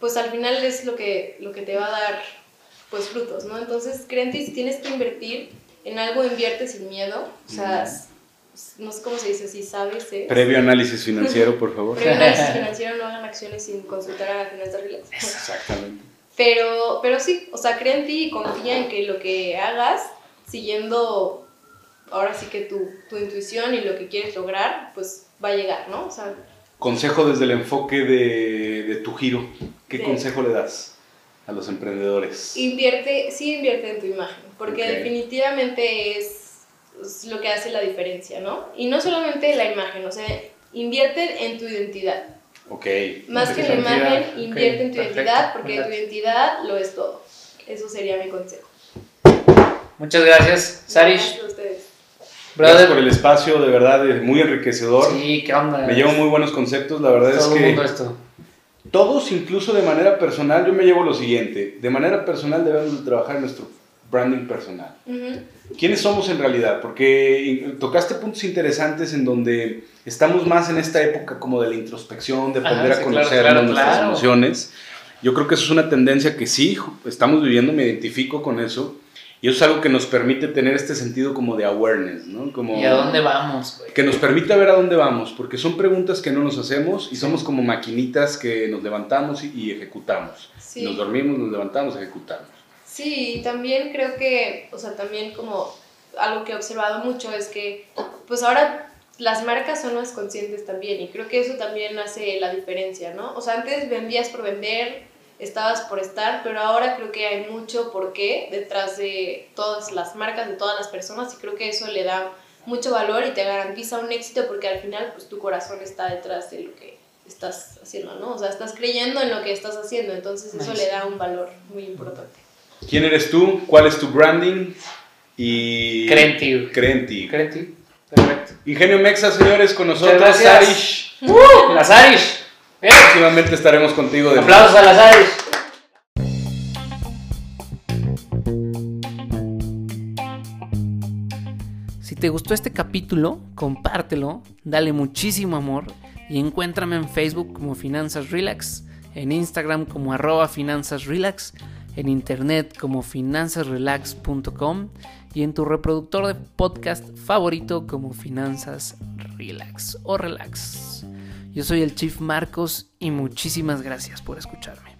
Speaker 1: pues al final es lo que, lo que te va a dar pues frutos, ¿no? Entonces, cree en ti, si tienes que invertir en algo, invierte sin miedo, o sea, no sé cómo se dice, si sabes, ¿eh?
Speaker 3: Previo análisis financiero, por favor.
Speaker 1: Previo análisis financiero, no hagan acciones sin consultar a Finanzas Relax.
Speaker 3: Exactamente.
Speaker 1: Pero, pero sí, o sea, cree en ti y confía en que lo que hagas, siguiendo ahora sí que tu, tu intuición y lo que quieres lograr, pues va a llegar, ¿no? O sea,
Speaker 3: Consejo desde el enfoque de, de tu giro. ¿Qué
Speaker 1: Sí.
Speaker 3: consejo le das a los emprendedores?
Speaker 1: invierte, sí invierte en tu imagen, porque
Speaker 3: Ok.
Speaker 1: definitivamente es, es lo que hace la diferencia, ¿no? Y no solamente la imagen, o sea, invierte en tu identidad.
Speaker 3: Ok.
Speaker 1: Más que la
Speaker 2: Tu
Speaker 1: imagen, invierte en tu
Speaker 2: perfecto,
Speaker 1: identidad, porque tu
Speaker 2: perfecto.
Speaker 1: identidad lo es todo. Eso sería mi consejo.
Speaker 2: Muchas gracias, Sarish.
Speaker 1: Gracias a ustedes.
Speaker 3: Gracias por
Speaker 2: Brother.
Speaker 3: el espacio, de verdad, es muy enriquecedor.
Speaker 2: Sí, ¿qué onda?
Speaker 3: Me llevo muy buenos conceptos, la verdad
Speaker 2: Todo
Speaker 3: es que
Speaker 2: esto.
Speaker 3: todos, incluso de manera personal, yo me llevo lo siguiente, de manera personal debemos de trabajar en nuestro branding personal.
Speaker 1: Ujú.
Speaker 3: ¿Quiénes somos en realidad? Porque tocaste puntos interesantes en donde estamos más en esta época como de la introspección, de
Speaker 2: Ajá,
Speaker 3: aprender
Speaker 2: sí,
Speaker 3: a
Speaker 2: claro,
Speaker 3: conocernos,
Speaker 2: claro,
Speaker 3: nuestras
Speaker 2: claro.
Speaker 3: emociones. Yo creo que eso es una tendencia que sí, estamos viviendo, me identifico con eso. Y eso es algo que nos permite tener este sentido como de awareness, ¿no? Como
Speaker 2: ¿Y a dónde vamos, güey?
Speaker 3: que nos permite ver a dónde vamos, porque son preguntas que no nos hacemos y somos como maquinitas que nos levantamos y, y ejecutamos.
Speaker 1: Sí.
Speaker 3: Nos dormimos, nos levantamos, ejecutamos.
Speaker 1: Sí, y también creo que, o sea, también como algo que he observado mucho es que, pues ahora las marcas son más conscientes también y creo que eso también hace la diferencia, ¿no? O sea, antes vendías por vender, estabas por estar, pero ahora creo que hay mucho por qué detrás de todas las marcas, de todas las personas y creo que eso le da mucho valor y te garantiza un éxito porque al final, pues tu corazón está detrás de lo que estás haciendo, ¿no? O sea, estás creyendo en lo que estás haciendo, entonces eso
Speaker 2: Nice.
Speaker 1: le da un valor muy importante.
Speaker 3: ¿Quién eres tú? ¿Cuál es tu branding? Y...
Speaker 2: Cree en ti, güey.
Speaker 3: Cree en ti.
Speaker 2: Cree en ti. Perfecto.
Speaker 3: Ingenio Mexa, señores, con nosotros,
Speaker 2: gracias.
Speaker 3: Sarish.
Speaker 2: ¡Uh! La Sarish. Bien.
Speaker 3: Próximamente estaremos contigo de
Speaker 2: Aplausos a la Sarish. Si te gustó este capítulo, compártelo, dale muchísimo amor y encuéntrame en Facebook como Finanzas Relax, en Instagram como arroba Finanzas Relax, en internet como finanzasrelax.com y en tu reproductor de podcast favorito como Finanzas Relax o Relax. Yo soy el Chief Marcos y muchísimas gracias por escucharme.